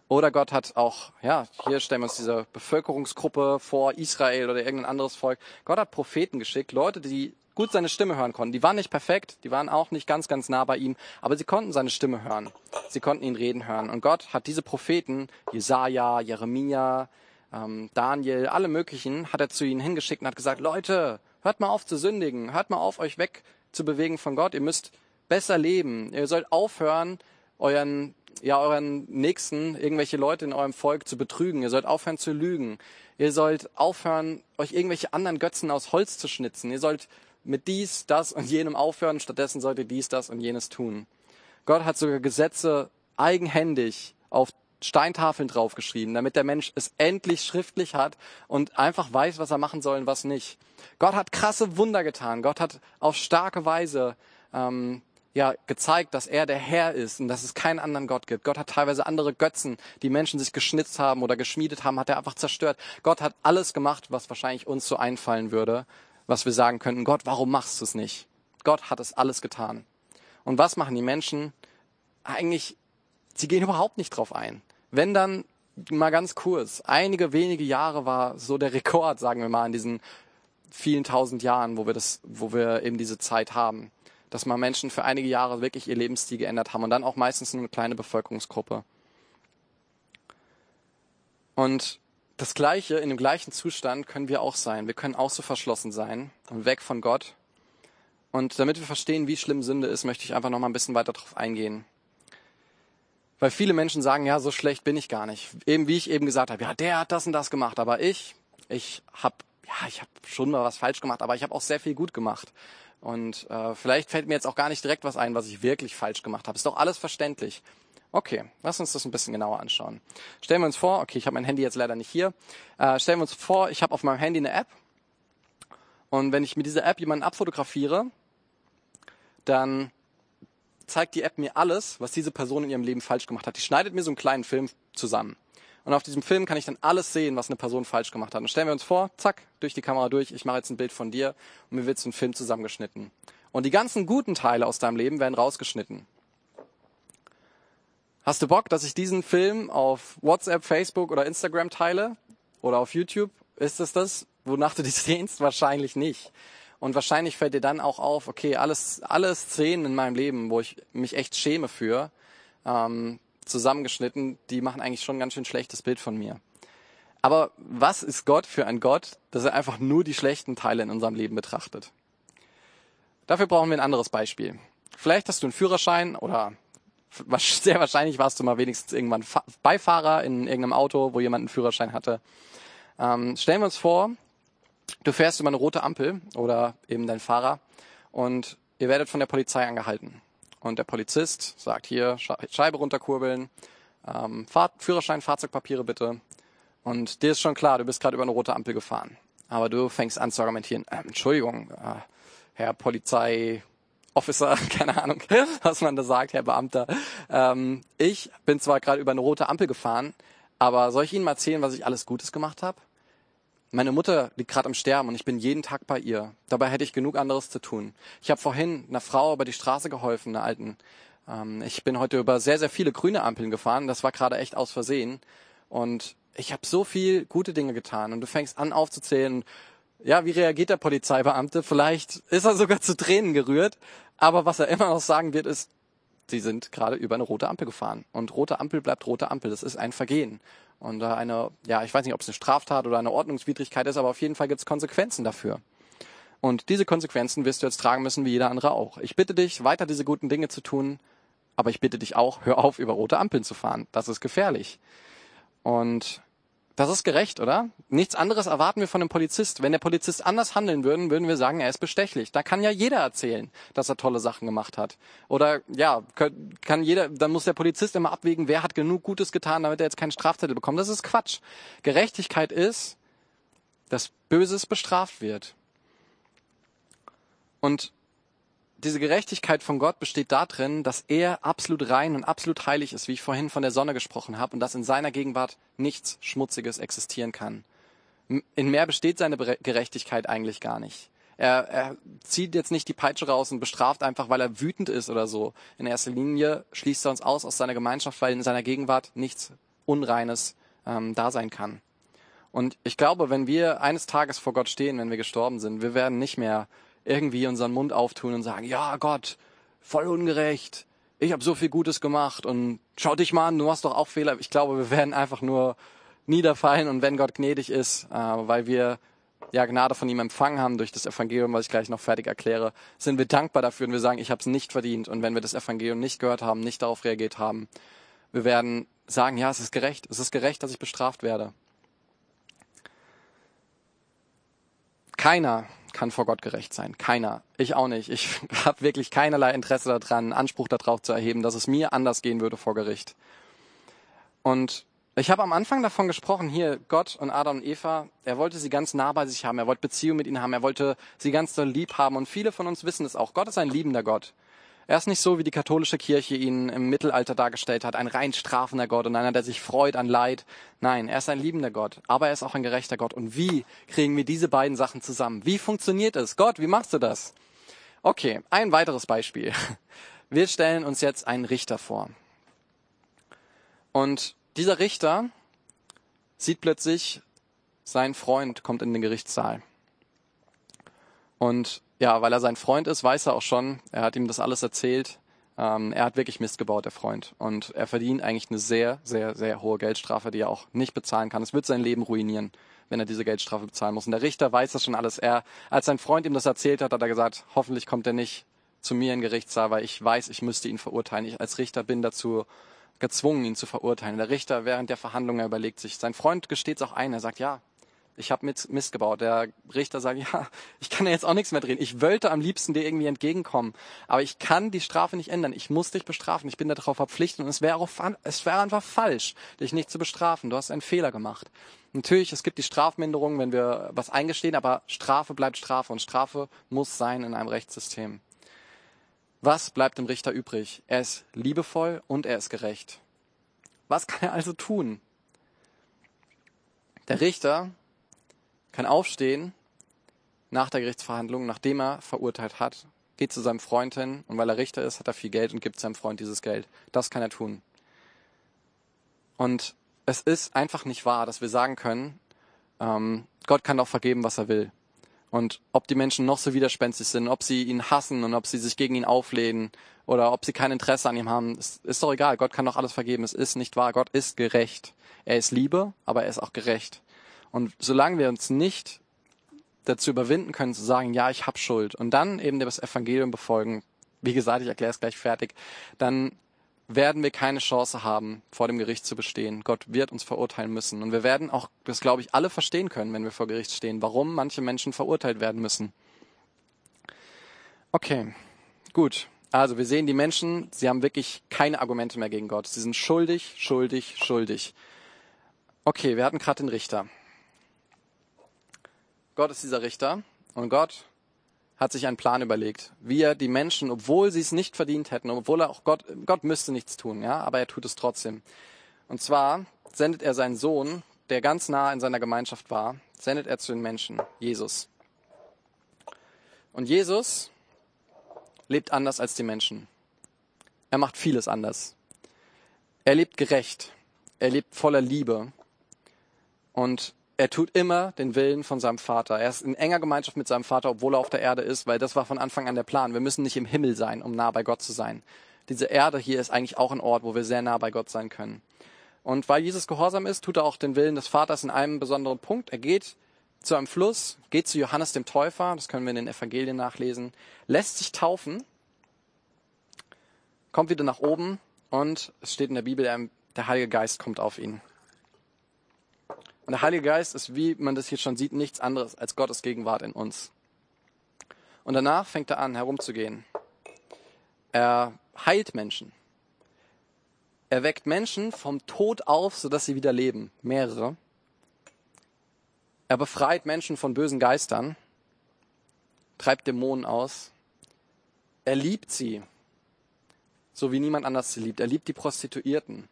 Oder Gott hat auch, ja, hier stellen wir uns diese Bevölkerungsgruppe vor, Israel oder irgendein anderes Volk. Gott hat Propheten geschickt, Leute, die gut seine Stimme hören konnten. Die waren nicht perfekt, die waren auch nicht ganz, ganz nah bei ihm, aber sie konnten seine Stimme hören. Sie konnten ihn reden hören. Und Gott hat diese Propheten, Jesaja, Jeremia, ähm, Daniel, alle möglichen, hat er zu ihnen hingeschickt und hat gesagt, Leute, hört mal auf zu sündigen, hört mal auf, euch weg zu bewegen von Gott. Ihr müsst besser leben. Ihr sollt aufhören, euren ja, euren Nächsten, irgendwelche Leute in eurem Volk zu betrügen. Ihr sollt aufhören zu lügen. Ihr sollt aufhören, euch irgendwelche anderen Götzen aus Holz zu schnitzen. Ihr sollt mit dies, das und jenem aufhören, stattdessen sollt ihr dies, das und jenes tun. Gott hat sogar Gesetze eigenhändig auf Steintafeln draufgeschrieben, damit der Mensch es endlich schriftlich hat und einfach weiß, was er machen soll und was nicht. Gott hat krasse Wunder getan. Gott hat auf starke Weise ähm, ja gezeigt, dass er der Herr ist und dass es keinen anderen Gott gibt. Gott hat teilweise andere Götzen, die Menschen sich geschnitzt haben oder geschmiedet haben, hat er einfach zerstört. Gott hat alles gemacht, was wahrscheinlich uns so einfallen würde, was wir sagen könnten, Gott, warum machst du es nicht? Gott hat es alles getan. Und was machen die Menschen? Eigentlich, sie gehen überhaupt nicht drauf ein. Wenn dann mal ganz kurz, einige wenige Jahre war so der Rekord, sagen wir mal, in diesen vielen tausend Jahren, wo wir das, wo wir eben diese Zeit haben dass mal Menschen für einige Jahre wirklich ihr Lebensstil geändert haben und dann auch meistens nur eine kleine Bevölkerungsgruppe. Und das Gleiche, in dem gleichen Zustand können wir auch sein. Wir können auch so verschlossen sein und weg von Gott. Und damit wir verstehen, wie schlimm Sünde ist, möchte ich einfach noch mal ein bisschen weiter darauf eingehen. Weil viele Menschen sagen, ja, so schlecht bin ich gar nicht. Eben wie ich eben gesagt habe, ja, der hat das und das gemacht, aber ich, ich habe ja, ich habe schon mal was falsch gemacht, aber ich habe auch sehr viel gut gemacht. Und äh, vielleicht fällt mir jetzt auch gar nicht direkt was ein, was ich wirklich falsch gemacht habe. Ist doch alles verständlich. Okay, lass uns das ein bisschen genauer anschauen. Stellen wir uns vor, okay, ich habe mein Handy jetzt leider nicht hier. Äh, stellen wir uns vor, ich habe auf meinem Handy eine App. Und wenn ich mit dieser App jemanden abfotografiere, dann zeigt die App mir alles, was diese Person in ihrem Leben falsch gemacht hat. Die schneidet mir so einen kleinen Film zusammen. Und auf diesem Film kann ich dann alles sehen, was eine Person falsch gemacht hat. Und stellen wir uns vor, zack, durch die Kamera durch, ich mache jetzt ein Bild von dir und mir wird so ein Film zusammengeschnitten. Und die ganzen guten Teile aus deinem Leben werden rausgeschnitten. Hast du Bock, dass ich diesen Film auf WhatsApp, Facebook oder Instagram teile? Oder auf YouTube? Ist es das, wonach du dich sehnst? Wahrscheinlich nicht. Und wahrscheinlich fällt dir dann auch auf, okay, alles, alle Szenen in meinem Leben, wo ich mich echt schäme für, ähm, zusammengeschnitten, die machen eigentlich schon ein ganz schön schlechtes Bild von mir. Aber was ist Gott für ein Gott, dass er einfach nur die schlechten Teile in unserem Leben betrachtet? Dafür brauchen wir ein anderes Beispiel. Vielleicht hast du einen Führerschein oder sehr wahrscheinlich warst du mal wenigstens irgendwann Beifahrer in irgendeinem Auto, wo jemand einen Führerschein hatte. Ähm, stellen wir uns vor, du fährst über eine rote Ampel oder eben dein Fahrer und ihr werdet von der Polizei angehalten und der Polizist sagt hier Scheibe runterkurbeln, ähm, Fahr Führerschein, Fahrzeugpapiere bitte. Und dir ist schon klar, du bist gerade über eine rote Ampel gefahren. Aber du fängst an zu argumentieren, äh, Entschuldigung, äh, Herr Polizei, Officer, keine Ahnung, was man da sagt, Herr Beamter. Ähm, ich bin zwar gerade über eine rote Ampel gefahren, aber soll ich Ihnen mal erzählen, was ich alles Gutes gemacht habe? Meine Mutter liegt gerade am Sterben und ich bin jeden Tag bei ihr. Dabei hätte ich genug anderes zu tun. Ich habe vorhin einer Frau über die Straße geholfen, einer alten. Ähm, ich bin heute über sehr, sehr viele grüne Ampeln gefahren. Das war gerade echt aus Versehen. Und ich habe so viel gute Dinge getan. Und du fängst an aufzuzählen. Ja, wie reagiert der Polizeibeamte? Vielleicht ist er sogar zu Tränen gerührt. Aber was er immer noch sagen wird, ist, sie sind gerade über eine rote Ampel gefahren. Und rote Ampel bleibt rote Ampel. Das ist ein Vergehen. Und eine, ja, ich weiß nicht, ob es eine Straftat oder eine Ordnungswidrigkeit ist, aber auf jeden Fall gibt es Konsequenzen dafür. Und diese Konsequenzen wirst du jetzt tragen müssen, wie jeder andere auch. Ich bitte dich, weiter diese guten Dinge zu tun, aber ich bitte dich auch, hör auf, über rote Ampeln zu fahren. Das ist gefährlich. Und das ist gerecht, oder? Nichts anderes erwarten wir von einem Polizist. Wenn der Polizist anders handeln würde, würden wir sagen, er ist bestechlich. Da kann ja jeder erzählen, dass er tolle Sachen gemacht hat. Oder ja, kann jeder, dann muss der Polizist immer abwägen, wer hat genug Gutes getan, damit er jetzt keinen Strafzettel bekommt. Das ist Quatsch. Gerechtigkeit ist, dass Böses bestraft wird. Und diese Gerechtigkeit von Gott besteht darin, dass er absolut rein und absolut heilig ist, wie ich vorhin von der Sonne gesprochen habe, und dass in seiner Gegenwart nichts Schmutziges existieren kann. In mehr besteht seine Gerechtigkeit eigentlich gar nicht. Er, er zieht jetzt nicht die Peitsche raus und bestraft einfach, weil er wütend ist oder so. In erster Linie schließt er uns aus aus seiner Gemeinschaft, weil in seiner Gegenwart nichts Unreines ähm, da sein kann. Und ich glaube, wenn wir eines Tages vor Gott stehen, wenn wir gestorben sind, wir werden nicht mehr irgendwie unseren Mund auftun und sagen, ja Gott, voll ungerecht, ich habe so viel Gutes gemacht und schau dich mal an, du machst doch auch Fehler. Ich glaube, wir werden einfach nur niederfallen und wenn Gott gnädig ist, äh, weil wir ja Gnade von ihm empfangen haben durch das Evangelium, was ich gleich noch fertig erkläre, sind wir dankbar dafür und wir sagen, ich habe es nicht verdient. Und wenn wir das Evangelium nicht gehört haben, nicht darauf reagiert haben, wir werden sagen, ja, es ist gerecht, es ist gerecht, dass ich bestraft werde. Keiner kann vor Gott gerecht sein. Keiner. Ich auch nicht. Ich habe wirklich keinerlei Interesse daran, Anspruch darauf zu erheben, dass es mir anders gehen würde vor Gericht. Und ich habe am Anfang davon gesprochen, hier Gott und Adam und Eva, er wollte sie ganz nah bei sich haben, er wollte Beziehung mit ihnen haben, er wollte sie ganz doll lieb haben und viele von uns wissen es auch. Gott ist ein liebender Gott. Er ist nicht so, wie die katholische Kirche ihn im Mittelalter dargestellt hat, ein rein strafender Gott und einer, der sich freut an Leid. Nein, er ist ein liebender Gott, aber er ist auch ein gerechter Gott. Und wie kriegen wir diese beiden Sachen zusammen? Wie funktioniert es? Gott, wie machst du das? Okay, ein weiteres Beispiel. Wir stellen uns jetzt einen Richter vor. Und dieser Richter sieht plötzlich, sein Freund kommt in den Gerichtssaal. Und ja, weil er sein Freund ist, weiß er auch schon, er hat ihm das alles erzählt. Ähm, er hat wirklich Mist gebaut, der Freund. Und er verdient eigentlich eine sehr, sehr, sehr hohe Geldstrafe, die er auch nicht bezahlen kann. Es wird sein Leben ruinieren, wenn er diese Geldstrafe bezahlen muss. Und der Richter weiß das schon alles. Er, als sein Freund ihm das erzählt hat, hat er gesagt, hoffentlich kommt er nicht zu mir in Gerichtssaal, weil ich weiß, ich müsste ihn verurteilen. Ich als Richter bin dazu gezwungen, ihn zu verurteilen. Der Richter während der Verhandlungen überlegt sich, sein Freund gesteht es auch ein. Er sagt, ja, ich habe Mist gebaut. Der Richter sagt, ja, ich kann ja jetzt auch nichts mehr drehen. Ich wollte am liebsten dir irgendwie entgegenkommen, aber ich kann die Strafe nicht ändern. Ich muss dich bestrafen. Ich bin darauf verpflichtet und es wäre auch, es wäre einfach falsch, dich nicht zu bestrafen. Du hast einen Fehler gemacht. Natürlich, es gibt die Strafminderung, wenn wir was eingestehen, aber Strafe bleibt Strafe und Strafe muss sein in einem Rechtssystem. Was bleibt dem Richter übrig? Er ist liebevoll und er ist gerecht. Was kann er also tun? Der Richter kann aufstehen nach der Gerichtsverhandlung, nachdem er verurteilt hat, geht zu seinem Freund hin und weil er Richter ist, hat er viel Geld und gibt seinem Freund dieses Geld. Das kann er tun. Und es ist einfach nicht wahr, dass wir sagen können, ähm, Gott kann doch vergeben, was er will. Und ob die Menschen noch so widerspenstig sind, ob sie ihn hassen und ob sie sich gegen ihn auflehnen oder ob sie kein Interesse an ihm haben, ist, ist doch egal. Gott kann doch alles vergeben. Es ist nicht wahr. Gott ist gerecht. Er ist Liebe, aber er ist auch gerecht. Und solange wir uns nicht dazu überwinden können, zu sagen, ja, ich habe Schuld und dann eben das Evangelium befolgen, wie gesagt, ich erkläre es gleich fertig, dann werden wir keine Chance haben, vor dem Gericht zu bestehen. Gott wird uns verurteilen müssen. Und wir werden auch, das glaube ich, alle verstehen können, wenn wir vor Gericht stehen, warum manche Menschen verurteilt werden müssen. Okay, gut. Also wir sehen die Menschen, sie haben wirklich keine Argumente mehr gegen Gott. Sie sind schuldig, schuldig, schuldig. Okay, wir hatten gerade den Richter. Gott ist dieser Richter und Gott hat sich einen Plan überlegt, wie er die Menschen, obwohl sie es nicht verdient hätten, obwohl er auch Gott, Gott müsste nichts tun, ja, aber er tut es trotzdem. Und zwar sendet er seinen Sohn, der ganz nah in seiner Gemeinschaft war, sendet er zu den Menschen, Jesus. Und Jesus lebt anders als die Menschen. Er macht vieles anders. Er lebt gerecht. Er lebt voller Liebe. Und er tut immer den Willen von seinem Vater. Er ist in enger Gemeinschaft mit seinem Vater, obwohl er auf der Erde ist, weil das war von Anfang an der Plan. Wir müssen nicht im Himmel sein, um nah bei Gott zu sein. Diese Erde hier ist eigentlich auch ein Ort, wo wir sehr nah bei Gott sein können. Und weil Jesus gehorsam ist, tut er auch den Willen des Vaters in einem besonderen Punkt. Er geht zu einem Fluss, geht zu Johannes dem Täufer, das können wir in den Evangelien nachlesen, lässt sich taufen, kommt wieder nach oben und es steht in der Bibel, der Heilige Geist kommt auf ihn. Der Heilige Geist ist, wie man das hier schon sieht, nichts anderes als Gottes Gegenwart in uns. Und danach fängt er an, herumzugehen. Er heilt Menschen. Er weckt Menschen vom Tod auf, sodass sie wieder leben. Mehrere. Er befreit Menschen von bösen Geistern, treibt Dämonen aus. Er liebt sie, so wie niemand anders sie liebt. Er liebt die Prostituierten.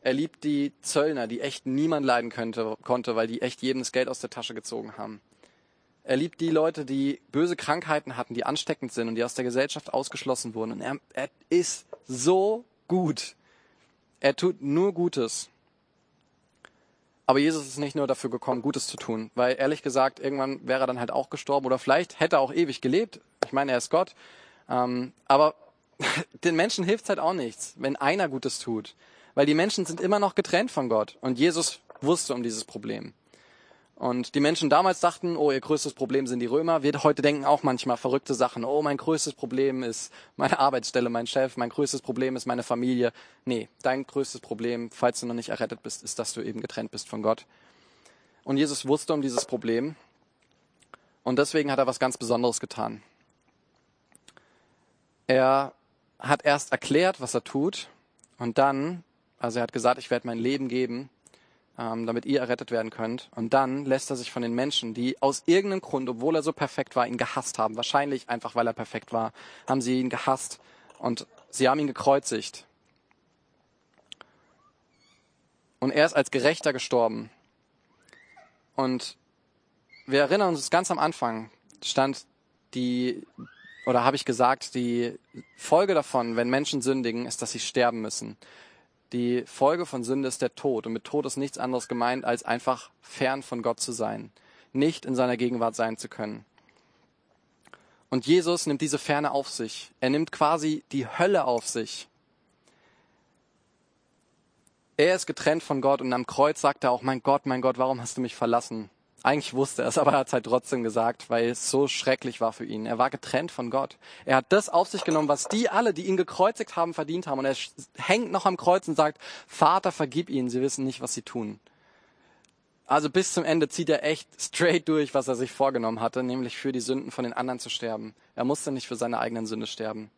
Er liebt die Zöllner, die echt niemand leiden könnte, konnte, weil die echt jedem das Geld aus der Tasche gezogen haben. Er liebt die Leute, die böse Krankheiten hatten, die ansteckend sind und die aus der Gesellschaft ausgeschlossen wurden. Und er, er ist so gut. Er tut nur Gutes. Aber Jesus ist nicht nur dafür gekommen, Gutes zu tun, weil ehrlich gesagt, irgendwann wäre er dann halt auch gestorben oder vielleicht hätte er auch ewig gelebt. Ich meine, er ist Gott. Ähm, aber den Menschen hilft halt auch nichts, wenn einer Gutes tut weil die Menschen sind immer noch getrennt von Gott. Und Jesus wusste um dieses Problem. Und die Menschen damals dachten, oh, ihr größtes Problem sind die Römer. Wir heute denken auch manchmal verrückte Sachen. Oh, mein größtes Problem ist meine Arbeitsstelle, mein Chef. Mein größtes Problem ist meine Familie. Nee, dein größtes Problem, falls du noch nicht errettet bist, ist, dass du eben getrennt bist von Gott. Und Jesus wusste um dieses Problem. Und deswegen hat er was ganz Besonderes getan. Er hat erst erklärt, was er tut. Und dann also er hat gesagt, ich werde mein Leben geben, ähm, damit ihr errettet werden könnt. Und dann lässt er sich von den Menschen, die aus irgendeinem Grund, obwohl er so perfekt war, ihn gehasst haben, wahrscheinlich einfach, weil er perfekt war, haben sie ihn gehasst, Und sie haben ihn gekreuzigt. Und er ist als Gerechter gestorben. Und wir erinnern uns ganz am Anfang stand die, oder habe ich gesagt, die Folge davon, wenn Menschen sündigen, ist, dass sie sterben müssen. Die Folge von Sünde ist der Tod. Und mit Tod ist nichts anderes gemeint, als einfach fern von Gott zu sein. Nicht in seiner Gegenwart sein zu können. Und Jesus nimmt diese Ferne auf sich. Er nimmt quasi die Hölle auf sich. Er ist getrennt von Gott und am Kreuz sagt er auch, mein Gott, mein Gott, warum hast du mich verlassen? Eigentlich wusste er es, aber er hat es halt trotzdem gesagt, weil es so schrecklich war für ihn. Er war getrennt von Gott. Er hat das auf sich genommen, was die alle, die ihn gekreuzigt haben, verdient haben. Und er hängt noch am Kreuz und sagt, Vater, vergib ihnen, sie wissen nicht, was sie tun. Also bis zum Ende zieht er echt straight durch, was er sich vorgenommen hatte, nämlich für die Sünden von den anderen zu sterben. Er musste nicht für seine eigenen Sünde sterben.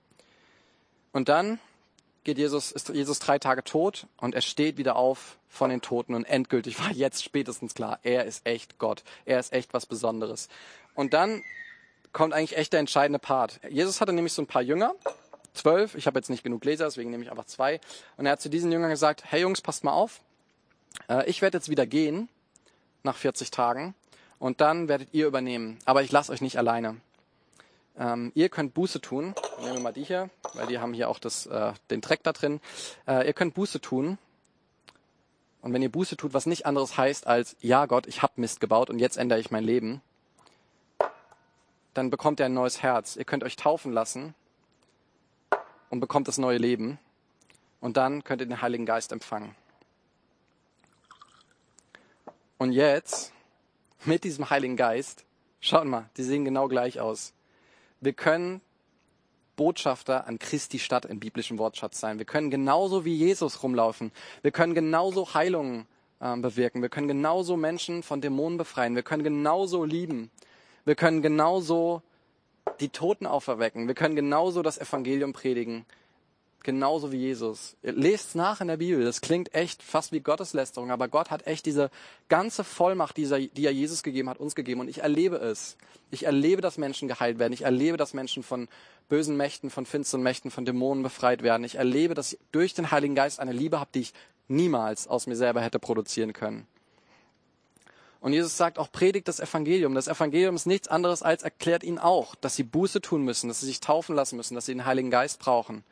Und dann geht Jesus, ist Jesus drei Tage tot und er steht wieder auf von den Toten und endgültig war jetzt spätestens klar, er ist echt Gott. Er ist echt was Besonderes. Und dann kommt eigentlich echt der entscheidende Part. Jesus hatte nämlich so ein paar Jünger, zwölf. Ich habe jetzt nicht genug Leser, deswegen nehme ich einfach zwei. Und er hat zu diesen Jüngern gesagt, hey Jungs, passt mal auf. Äh, ich werde jetzt wieder gehen nach 40 Tagen und dann werdet ihr übernehmen. Aber ich lasse euch nicht alleine. Ähm, ihr könnt Buße tun. Nehmen wir mal die hier, weil die haben hier auch das, äh, den Dreck da drin. Äh, ihr könnt Buße tun. Und wenn ihr Buße tut, was nicht anderes heißt als, ja Gott, ich hab Mist gebaut und jetzt ändere ich mein Leben, dann bekommt ihr ein neues Herz. Ihr könnt euch taufen lassen und bekommt das neue Leben. Und dann könnt ihr den Heiligen Geist empfangen. Und jetzt, mit diesem Heiligen Geist, schaut mal, die sehen genau gleich aus. Wir können Botschafter an Christi Stadt im biblischen Wortschatz sein. Wir können genauso wie Jesus rumlaufen. Wir können genauso Heilungen äh, bewirken. Wir können genauso Menschen von Dämonen befreien. Wir können genauso lieben. Wir können genauso die Toten auferwecken. Wir können genauso das Evangelium predigen genauso wie Jesus. Lest nach in der Bibel. Das klingt echt fast wie Gotteslästerung, aber Gott hat echt diese ganze Vollmacht, die er Jesus gegeben hat, uns gegeben. Und ich erlebe es. Ich erlebe, dass Menschen geheilt werden. Ich erlebe, dass Menschen von bösen Mächten, von finsteren Mächten, von Dämonen befreit werden. Ich erlebe, dass ich durch den Heiligen Geist eine Liebe habe, die ich niemals aus mir selber hätte produzieren können. Und Jesus sagt auch, predigt das Evangelium. Das Evangelium ist nichts anderes als erklärt ihnen auch, dass sie Buße tun müssen, dass sie sich taufen lassen müssen, dass sie den Heiligen Geist brauchen.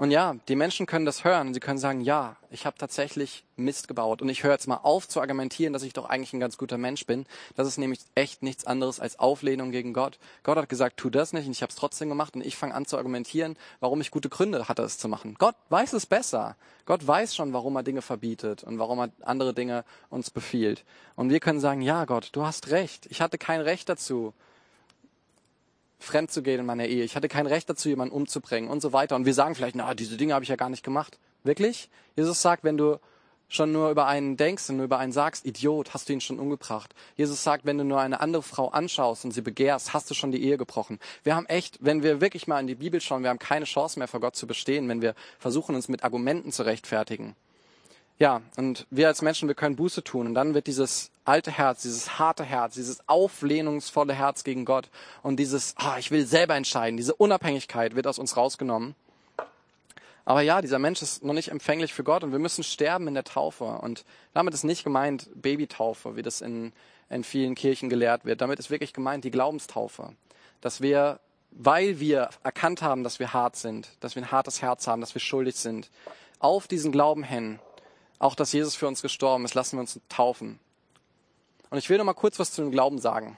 Und ja, die Menschen können das hören sie können sagen, ja, ich habe tatsächlich Mist gebaut und ich höre jetzt mal auf zu argumentieren, dass ich doch eigentlich ein ganz guter Mensch bin. Das ist nämlich echt nichts anderes als Auflehnung gegen Gott. Gott hat gesagt, tu das nicht und ich habe es trotzdem gemacht und ich fange an zu argumentieren, warum ich gute Gründe hatte, es zu machen. Gott weiß es besser. Gott weiß schon, warum er Dinge verbietet und warum er andere Dinge uns befiehlt. Und wir können sagen, ja Gott, du hast recht. Ich hatte kein Recht dazu fremd zu gehen in meiner Ehe. Ich hatte kein Recht dazu, jemanden umzubringen und so weiter. Und wir sagen vielleicht, na, diese Dinge habe ich ja gar nicht gemacht. Wirklich? Jesus sagt, wenn du schon nur über einen denkst und nur über einen sagst, Idiot, hast du ihn schon umgebracht. Jesus sagt, wenn du nur eine andere Frau anschaust und sie begehrst, hast du schon die Ehe gebrochen. Wir haben echt, wenn wir wirklich mal in die Bibel schauen, wir haben keine Chance mehr vor Gott zu bestehen, wenn wir versuchen, uns mit Argumenten zu rechtfertigen. Ja, und wir als Menschen, wir können Buße tun. Und dann wird dieses alte Herz, dieses harte Herz, dieses auflehnungsvolle Herz gegen Gott und dieses, ah, ich will selber entscheiden, diese Unabhängigkeit wird aus uns rausgenommen. Aber ja, dieser Mensch ist noch nicht empfänglich für Gott und wir müssen sterben in der Taufe. Und damit ist nicht gemeint Babytaufe, wie das in, in vielen Kirchen gelehrt wird. Damit ist wirklich gemeint die Glaubenstaufe. Dass wir, weil wir erkannt haben, dass wir hart sind, dass wir ein hartes Herz haben, dass wir schuldig sind, auf diesen Glauben hin auch dass Jesus für uns gestorben ist, lassen wir uns taufen. Und ich will noch mal kurz was zu dem Glauben sagen.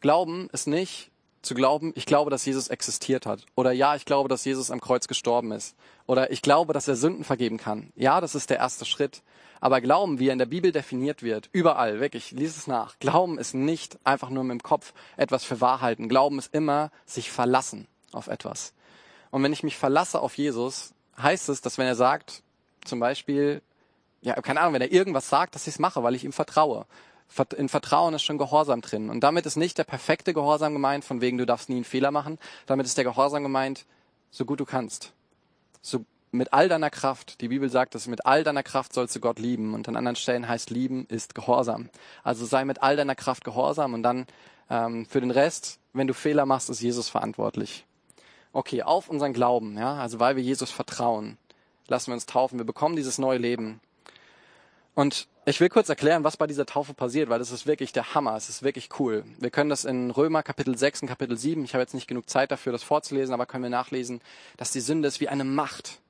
Glauben ist nicht zu glauben, ich glaube, dass Jesus existiert hat. Oder ja, ich glaube, dass Jesus am Kreuz gestorben ist. Oder ich glaube, dass er Sünden vergeben kann. Ja, das ist der erste Schritt. Aber Glauben, wie er in der Bibel definiert wird, überall, wirklich, lies es nach. Glauben ist nicht einfach nur mit dem Kopf etwas für wahr halten. Glauben ist immer sich verlassen auf etwas. Und wenn ich mich verlasse auf Jesus, heißt es, dass wenn er sagt, zum Beispiel, ja, keine Ahnung, wenn er irgendwas sagt, dass ich es mache, weil ich ihm vertraue. In Vertrauen ist schon Gehorsam drin. Und damit ist nicht der perfekte Gehorsam gemeint, von wegen du darfst nie einen Fehler machen. Damit ist der Gehorsam gemeint, so gut du kannst. So mit all deiner Kraft. Die Bibel sagt, dass mit all deiner Kraft sollst du Gott lieben. Und an anderen Stellen heißt lieben ist Gehorsam. Also sei mit all deiner Kraft Gehorsam und dann ähm, für den Rest, wenn du Fehler machst, ist Jesus verantwortlich. Okay, auf unseren Glauben, ja, also weil wir Jesus vertrauen, lassen wir uns taufen. Wir bekommen dieses neue Leben. Und ich will kurz erklären, was bei dieser Taufe passiert, weil das ist wirklich der Hammer. Es ist wirklich cool. Wir können das in Römer Kapitel 6 und Kapitel 7, ich habe jetzt nicht genug Zeit dafür, das vorzulesen, aber können wir nachlesen, dass die Sünde ist wie eine Macht,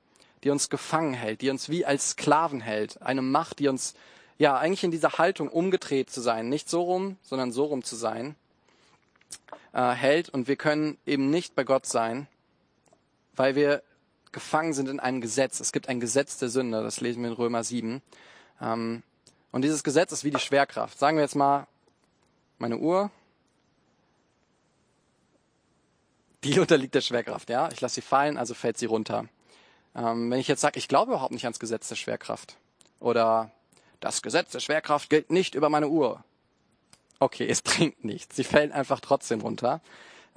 die uns gefangen hält, die uns wie als Sklaven hält. Eine Macht, die uns, ja, eigentlich in dieser Haltung umgedreht zu sein, nicht so rum, sondern so rum zu sein, äh, hält. Und wir können eben nicht bei Gott sein, weil wir gefangen sind in einem Gesetz. Es gibt ein Gesetz der Sünde, das lesen wir in Römer 7. Ähm, und dieses Gesetz ist wie die Schwerkraft. Sagen wir jetzt mal, meine Uhr, die unterliegt der Schwerkraft, ja. Ich lasse sie fallen, also fällt sie runter. Ähm, wenn ich jetzt sage, ich glaube überhaupt nicht ans Gesetz der Schwerkraft oder das Gesetz der Schwerkraft gilt nicht über meine Uhr. Okay, es bringt nichts. Sie fällt einfach trotzdem runter.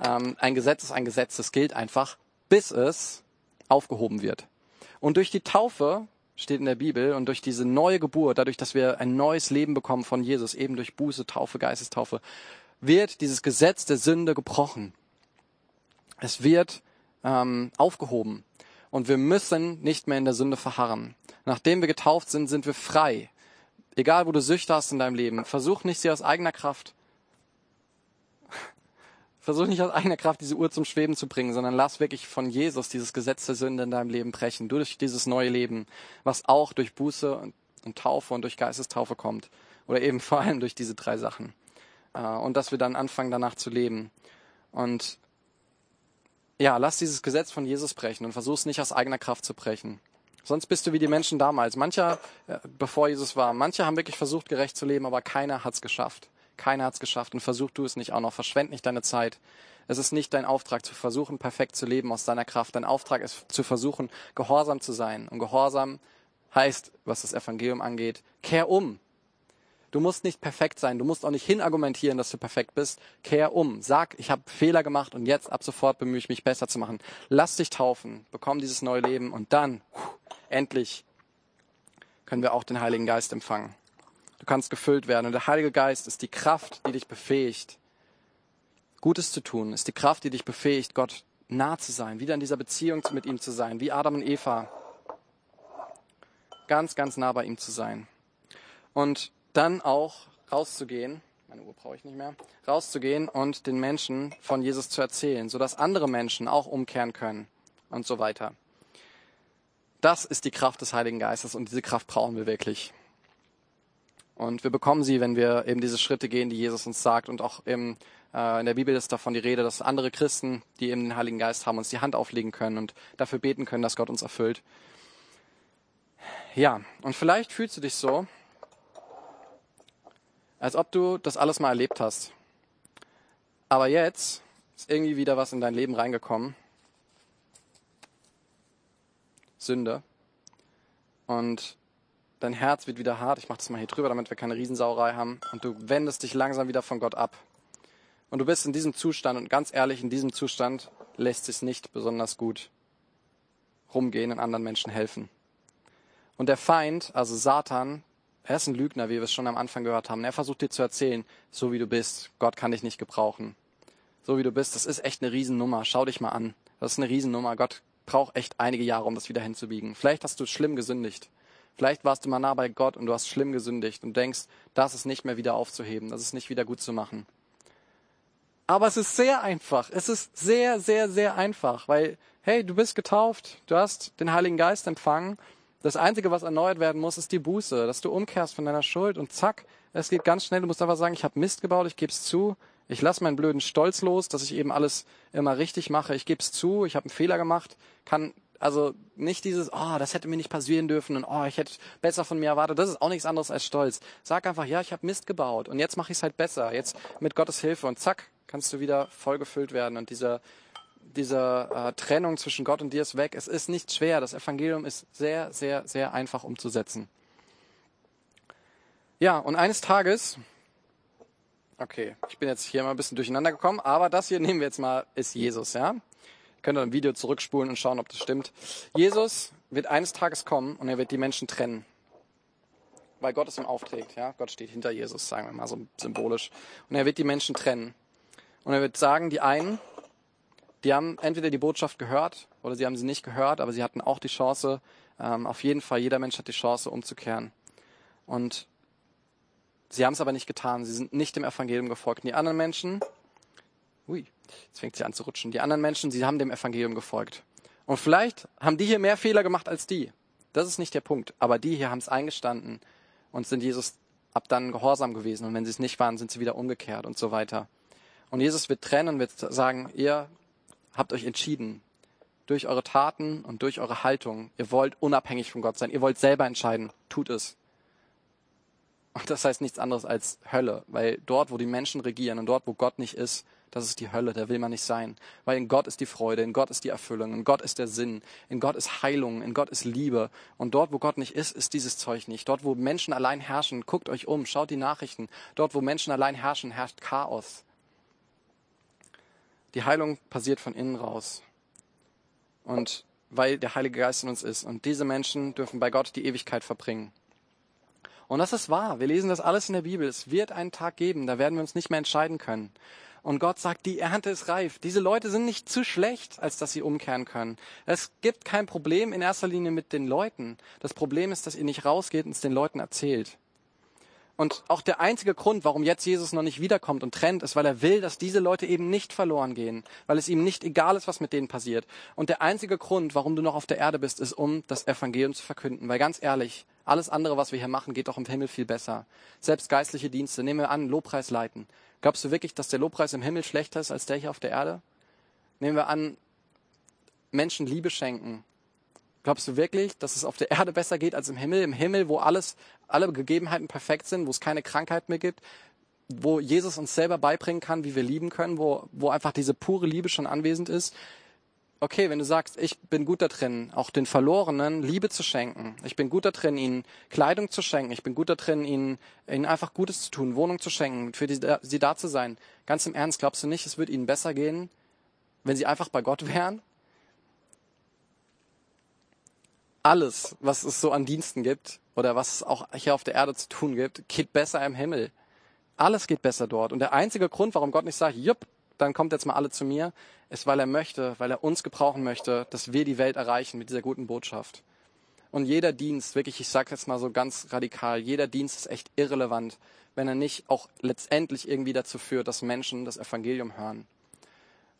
Ähm, ein Gesetz ist ein Gesetz, das gilt einfach, bis es aufgehoben wird. Und durch die Taufe steht in der Bibel und durch diese neue Geburt, dadurch, dass wir ein neues Leben bekommen von Jesus, eben durch Buße, Taufe, Geistestaufe, wird dieses Gesetz der Sünde gebrochen. Es wird ähm, aufgehoben. Und wir müssen nicht mehr in der Sünde verharren. Nachdem wir getauft sind, sind wir frei. Egal, wo du Süchte hast in deinem Leben, versuch nicht, sie aus eigener Kraft, versuch nicht aus eigener Kraft diese Uhr zum Schweben zu bringen, sondern lass wirklich von Jesus dieses Gesetz der Sünde in deinem Leben brechen, durch dieses neue Leben, was auch durch Buße und, und Taufe und durch Geistestaufe kommt. Oder eben vor allem durch diese drei Sachen. Äh, und dass wir dann anfangen, danach zu leben. Und ja, lass dieses Gesetz von Jesus brechen und versuch es nicht aus eigener Kraft zu brechen. Sonst bist du wie die Menschen damals. Mancher, äh, bevor Jesus war, manche haben wirklich versucht, gerecht zu leben, aber keiner hat es geschafft. Keiner hat es geschafft und versuch du es nicht auch noch. Verschwend nicht deine Zeit. Es ist nicht dein Auftrag zu versuchen, perfekt zu leben aus deiner Kraft. Dein Auftrag ist zu versuchen, gehorsam zu sein. Und gehorsam heißt, was das Evangelium angeht, kehr um. Du musst nicht perfekt sein. Du musst auch nicht hinargumentieren, dass du perfekt bist. Kehr um. Sag, ich habe Fehler gemacht und jetzt ab sofort bemühe ich mich besser zu machen. Lass dich taufen. Bekomm dieses neue Leben und dann, endlich, können wir auch den Heiligen Geist empfangen. Du kannst gefüllt werden. Und der Heilige Geist ist die Kraft, die dich befähigt, Gutes zu tun, ist die Kraft, die dich befähigt, Gott nah zu sein, wieder in dieser Beziehung mit ihm zu sein, wie Adam und Eva. Ganz, ganz nah bei ihm zu sein. Und dann auch rauszugehen, meine Uhr brauche ich nicht mehr, rauszugehen und den Menschen von Jesus zu erzählen, sodass andere Menschen auch umkehren können und so weiter. Das ist die Kraft des Heiligen Geistes und diese Kraft brauchen wir wirklich. Und wir bekommen sie, wenn wir eben diese Schritte gehen, die Jesus uns sagt. Und auch im, äh, in der Bibel ist davon die Rede, dass andere Christen, die eben den Heiligen Geist haben, uns die Hand auflegen können und dafür beten können, dass Gott uns erfüllt. Ja, und vielleicht fühlst du dich so, als ob du das alles mal erlebt hast. Aber jetzt ist irgendwie wieder was in dein Leben reingekommen. Sünde. Und dein Herz wird wieder hart. Ich mache das mal hier drüber, damit wir keine Riesensauerei haben. Und du wendest dich langsam wieder von Gott ab. Und du bist in diesem Zustand und ganz ehrlich, in diesem Zustand lässt es nicht besonders gut rumgehen und anderen Menschen helfen. Und der Feind, also Satan, er ist ein Lügner, wie wir es schon am Anfang gehört haben. Er versucht dir zu erzählen, so wie du bist, Gott kann dich nicht gebrauchen. So wie du bist, das ist echt eine Riesennummer. Schau dich mal an. Das ist eine Riesennummer. Gott braucht echt einige Jahre, um das wieder hinzubiegen. Vielleicht hast du schlimm gesündigt. Vielleicht warst du mal nah bei Gott und du hast schlimm gesündigt und denkst, das ist nicht mehr wieder aufzuheben, das ist nicht wieder gut zu machen. Aber es ist sehr einfach. Es ist sehr, sehr, sehr einfach, weil, hey, du bist getauft, du hast den Heiligen Geist empfangen das Einzige, was erneuert werden muss, ist die Buße, dass du umkehrst von deiner Schuld und zack, es geht ganz schnell. Du musst einfach sagen, ich habe Mist gebaut, ich gebe es zu, ich lasse meinen blöden Stolz los, dass ich eben alles immer richtig mache. Ich gebe es zu, ich habe einen Fehler gemacht, kann also nicht dieses, oh, das hätte mir nicht passieren dürfen und oh, ich hätte besser von mir erwartet. Das ist auch nichts anderes als Stolz. Sag einfach, ja, ich habe Mist gebaut und jetzt mache ich es halt besser. Jetzt mit Gottes Hilfe und zack, kannst du wieder vollgefüllt werden und dieser diese äh, Trennung zwischen Gott und dir ist weg. Es ist nicht schwer. Das Evangelium ist sehr, sehr, sehr einfach umzusetzen. Ja, und eines Tages, okay, ich bin jetzt hier mal ein bisschen durcheinander gekommen, aber das hier nehmen wir jetzt mal, ist Jesus, ja. Ihr könnt ein Video zurückspulen und schauen, ob das stimmt. Jesus wird eines Tages kommen und er wird die Menschen trennen. Weil Gott es ihm aufträgt, ja. Gott steht hinter Jesus, sagen wir mal so symbolisch. Und er wird die Menschen trennen. Und er wird sagen, die einen, die haben entweder die Botschaft gehört oder sie haben sie nicht gehört, aber sie hatten auch die Chance, ähm, auf jeden Fall, jeder Mensch hat die Chance, umzukehren. Und sie haben es aber nicht getan. Sie sind nicht dem Evangelium gefolgt. Und die anderen Menschen, ui, jetzt fängt sie an zu rutschen. Die anderen Menschen, sie haben dem Evangelium gefolgt. Und vielleicht haben die hier mehr Fehler gemacht als die. Das ist nicht der Punkt. Aber die hier haben es eingestanden und sind Jesus ab dann gehorsam gewesen. Und wenn sie es nicht waren, sind sie wieder umgekehrt und so weiter. Und Jesus wird trennen und wird sagen, ihr habt euch entschieden, durch eure Taten und durch eure Haltung, ihr wollt unabhängig von Gott sein, ihr wollt selber entscheiden, tut es. Und das heißt nichts anderes als Hölle, weil dort, wo die Menschen regieren und dort, wo Gott nicht ist, das ist die Hölle, da will man nicht sein. Weil in Gott ist die Freude, in Gott ist die Erfüllung, in Gott ist der Sinn, in Gott ist Heilung, in Gott ist Liebe. Und dort, wo Gott nicht ist, ist dieses Zeug nicht. Dort, wo Menschen allein herrschen, guckt euch um, schaut die Nachrichten. Dort, wo Menschen allein herrschen, herrscht Chaos. Die Heilung passiert von innen raus. Und weil der Heilige Geist in uns ist. Und diese Menschen dürfen bei Gott die Ewigkeit verbringen. Und das ist wahr. Wir lesen das alles in der Bibel. Es wird einen Tag geben, da werden wir uns nicht mehr entscheiden können. Und Gott sagt, die Ernte ist reif. Diese Leute sind nicht zu schlecht, als dass sie umkehren können. Es gibt kein Problem in erster Linie mit den Leuten. Das Problem ist, dass ihr nicht rausgeht und es den Leuten erzählt. Und auch der einzige Grund, warum jetzt Jesus noch nicht wiederkommt und trennt, ist, weil er will, dass diese Leute eben nicht verloren gehen, weil es ihm nicht egal ist, was mit denen passiert. Und der einzige Grund, warum du noch auf der Erde bist, ist, um das Evangelium zu verkünden. Weil ganz ehrlich, alles andere, was wir hier machen, geht doch im Himmel viel besser. Selbst geistliche Dienste, nehmen wir an, Lobpreis leiten. Glaubst du wirklich, dass der Lobpreis im Himmel schlechter ist als der hier auf der Erde? Nehmen wir an, Menschen Liebe schenken. Glaubst du wirklich, dass es auf der Erde besser geht als im Himmel? Im Himmel, wo alles, alle Gegebenheiten perfekt sind, wo es keine Krankheit mehr gibt, wo Jesus uns selber beibringen kann, wie wir lieben können, wo, wo einfach diese pure Liebe schon anwesend ist okay, wenn du sagst, ich bin gut da drin, auch den Verlorenen Liebe zu schenken. Ich bin gut da drin, ihnen Kleidung zu schenken. Ich bin gut da drin, ihnen, ihnen einfach Gutes zu tun, Wohnung zu schenken, für die, sie da zu sein. Ganz im Ernst, glaubst du nicht, es wird ihnen besser gehen, wenn sie einfach bei Gott wären? Alles, was es so an Diensten gibt oder was es auch hier auf der Erde zu tun gibt, geht besser im Himmel. Alles geht besser dort. Und der einzige Grund, warum Gott nicht sagt, jupp, dann kommt jetzt mal alle zu mir, ist, weil er möchte, weil er uns gebrauchen möchte, dass wir die Welt erreichen mit dieser guten Botschaft. Und jeder Dienst, wirklich, ich sage jetzt mal so ganz radikal, jeder Dienst ist echt irrelevant, wenn er nicht auch letztendlich irgendwie dazu führt, dass Menschen das Evangelium hören.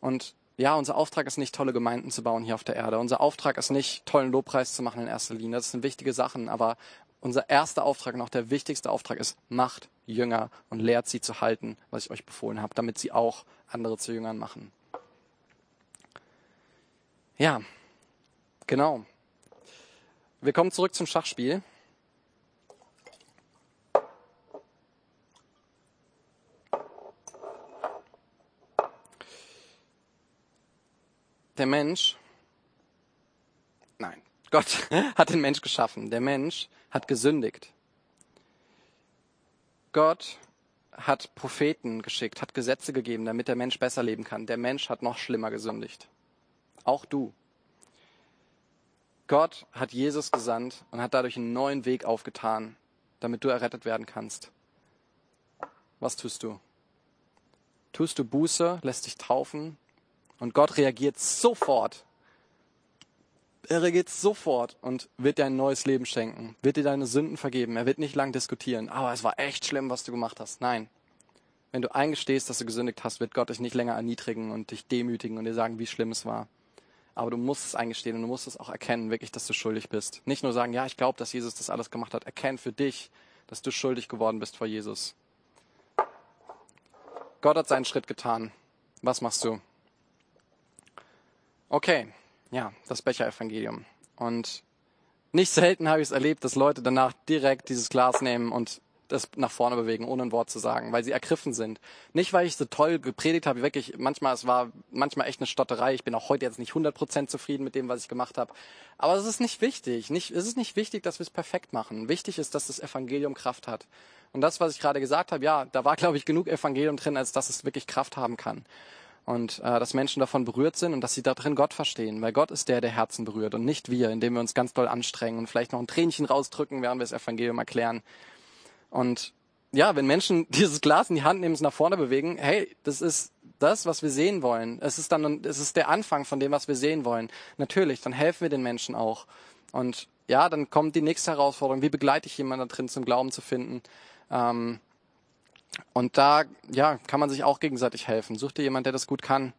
Und ja, unser Auftrag ist nicht, tolle Gemeinden zu bauen hier auf der Erde. Unser Auftrag ist nicht, tollen Lobpreis zu machen in erster Linie. Das sind wichtige Sachen, aber unser erster Auftrag und auch der wichtigste Auftrag ist, macht Jünger und lehrt sie zu halten, was ich euch befohlen habe, damit sie auch andere zu Jüngern machen. Ja, genau. Wir kommen zurück zum Schachspiel. Der Mensch, nein, Gott hat den Mensch geschaffen. Der Mensch hat gesündigt. Gott hat Propheten geschickt, hat Gesetze gegeben, damit der Mensch besser leben kann. Der Mensch hat noch schlimmer gesündigt. Auch du. Gott hat Jesus gesandt und hat dadurch einen neuen Weg aufgetan, damit du errettet werden kannst. Was tust du? Tust du Buße, lässt dich taufen und Gott reagiert sofort er reagiert sofort und wird dir ein neues Leben schenken, wird dir deine Sünden vergeben. Er wird nicht lang diskutieren. Aber es war echt schlimm, was du gemacht hast. Nein. Wenn du eingestehst, dass du gesündigt hast, wird Gott dich nicht länger erniedrigen und dich demütigen und dir sagen, wie schlimm es war. Aber du musst es eingestehen und du musst es auch erkennen, wirklich, dass du schuldig bist. Nicht nur sagen, ja, ich glaube, dass Jesus das alles gemacht hat. Erkenn für dich, dass du schuldig geworden bist vor Jesus. Gott hat seinen Schritt getan. Was machst du? Okay, ja, das Becher-Evangelium. Und nicht selten habe ich es erlebt, dass Leute danach direkt dieses Glas nehmen und das nach vorne bewegen, ohne ein Wort zu sagen, weil sie ergriffen sind. Nicht, weil ich so toll gepredigt habe, wirklich, manchmal, es war manchmal echt eine Stotterei. Ich bin auch heute jetzt nicht 100% zufrieden mit dem, was ich gemacht habe. Aber es ist nicht wichtig. Nicht, es ist nicht wichtig, dass wir es perfekt machen. Wichtig ist, dass das Evangelium Kraft hat. Und das, was ich gerade gesagt habe, ja, da war, glaube ich, genug Evangelium drin, als dass es wirklich Kraft haben kann und äh, dass Menschen davon berührt sind und dass sie da drin Gott verstehen, weil Gott ist der, der Herzen berührt und nicht wir, indem wir uns ganz doll anstrengen und vielleicht noch ein Tränchen rausdrücken, während wir das Evangelium erklären. Und ja, wenn Menschen dieses Glas in die Hand nehmen, es nach vorne bewegen, hey, das ist das, was wir sehen wollen. Es ist dann, es ist der Anfang von dem, was wir sehen wollen. Natürlich, dann helfen wir den Menschen auch. Und ja, dann kommt die nächste Herausforderung. Wie begleite ich jemanden da drin zum Glauben zu finden? Ähm, und da, ja, kann man sich auch gegenseitig helfen. Such dir jemand, der das gut kann.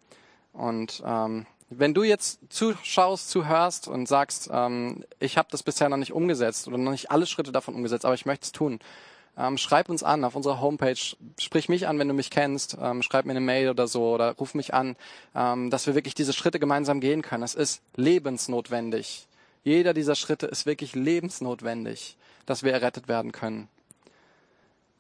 Und ähm, wenn du jetzt zuschaust, zuhörst und sagst, ähm, ich habe das bisher noch nicht umgesetzt oder noch nicht alle Schritte davon umgesetzt, aber ich möchte es tun, ähm, schreib uns an auf unserer Homepage, sprich mich an, wenn du mich kennst, ähm, schreib mir eine Mail oder so oder ruf mich an, ähm, dass wir wirklich diese Schritte gemeinsam gehen können. Es ist lebensnotwendig. Jeder dieser Schritte ist wirklich lebensnotwendig, dass wir errettet werden können.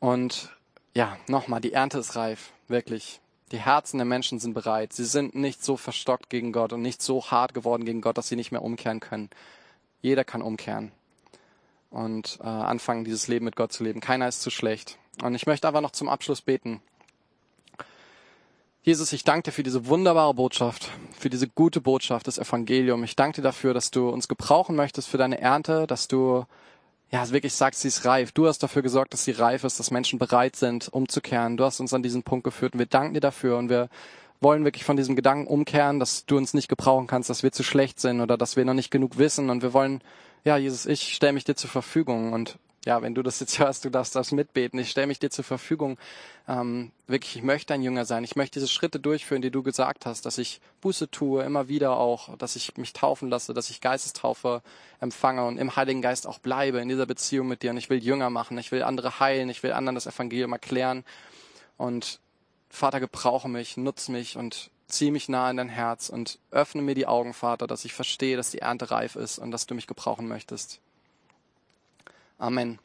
Und ja, nochmal, die Ernte ist reif, wirklich. Die Herzen der Menschen sind bereit. Sie sind nicht so verstockt gegen Gott und nicht so hart geworden gegen Gott, dass sie nicht mehr umkehren können. Jeder kann umkehren und äh, anfangen, dieses Leben mit Gott zu leben. Keiner ist zu schlecht. Und ich möchte aber noch zum Abschluss beten. Jesus, ich danke dir für diese wunderbare Botschaft, für diese gute Botschaft des Evangeliums. Ich danke dir dafür, dass du uns gebrauchen möchtest für deine Ernte, dass du ja, wirklich sagst, sie ist reif. Du hast dafür gesorgt, dass sie reif ist, dass Menschen bereit sind, umzukehren. Du hast uns an diesen Punkt geführt und wir danken dir dafür und wir wollen wirklich von diesem Gedanken umkehren, dass du uns nicht gebrauchen kannst, dass wir zu schlecht sind oder dass wir noch nicht genug wissen und wir wollen, ja, Jesus, ich stelle mich dir zur Verfügung und ja, wenn du das jetzt hörst, du darfst das mitbeten. Ich stelle mich dir zur Verfügung. Ähm, wirklich, ich möchte ein Jünger sein. Ich möchte diese Schritte durchführen, die du gesagt hast, dass ich Buße tue, immer wieder auch, dass ich mich taufen lasse, dass ich Geistestaufe empfange und im Heiligen Geist auch bleibe in dieser Beziehung mit dir. Und ich will Jünger machen, ich will andere heilen, ich will anderen das Evangelium erklären. Und Vater, gebrauche mich, nutz mich und zieh mich nah in dein Herz und öffne mir die Augen, Vater, dass ich verstehe, dass die Ernte reif ist und dass du mich gebrauchen möchtest. Amen.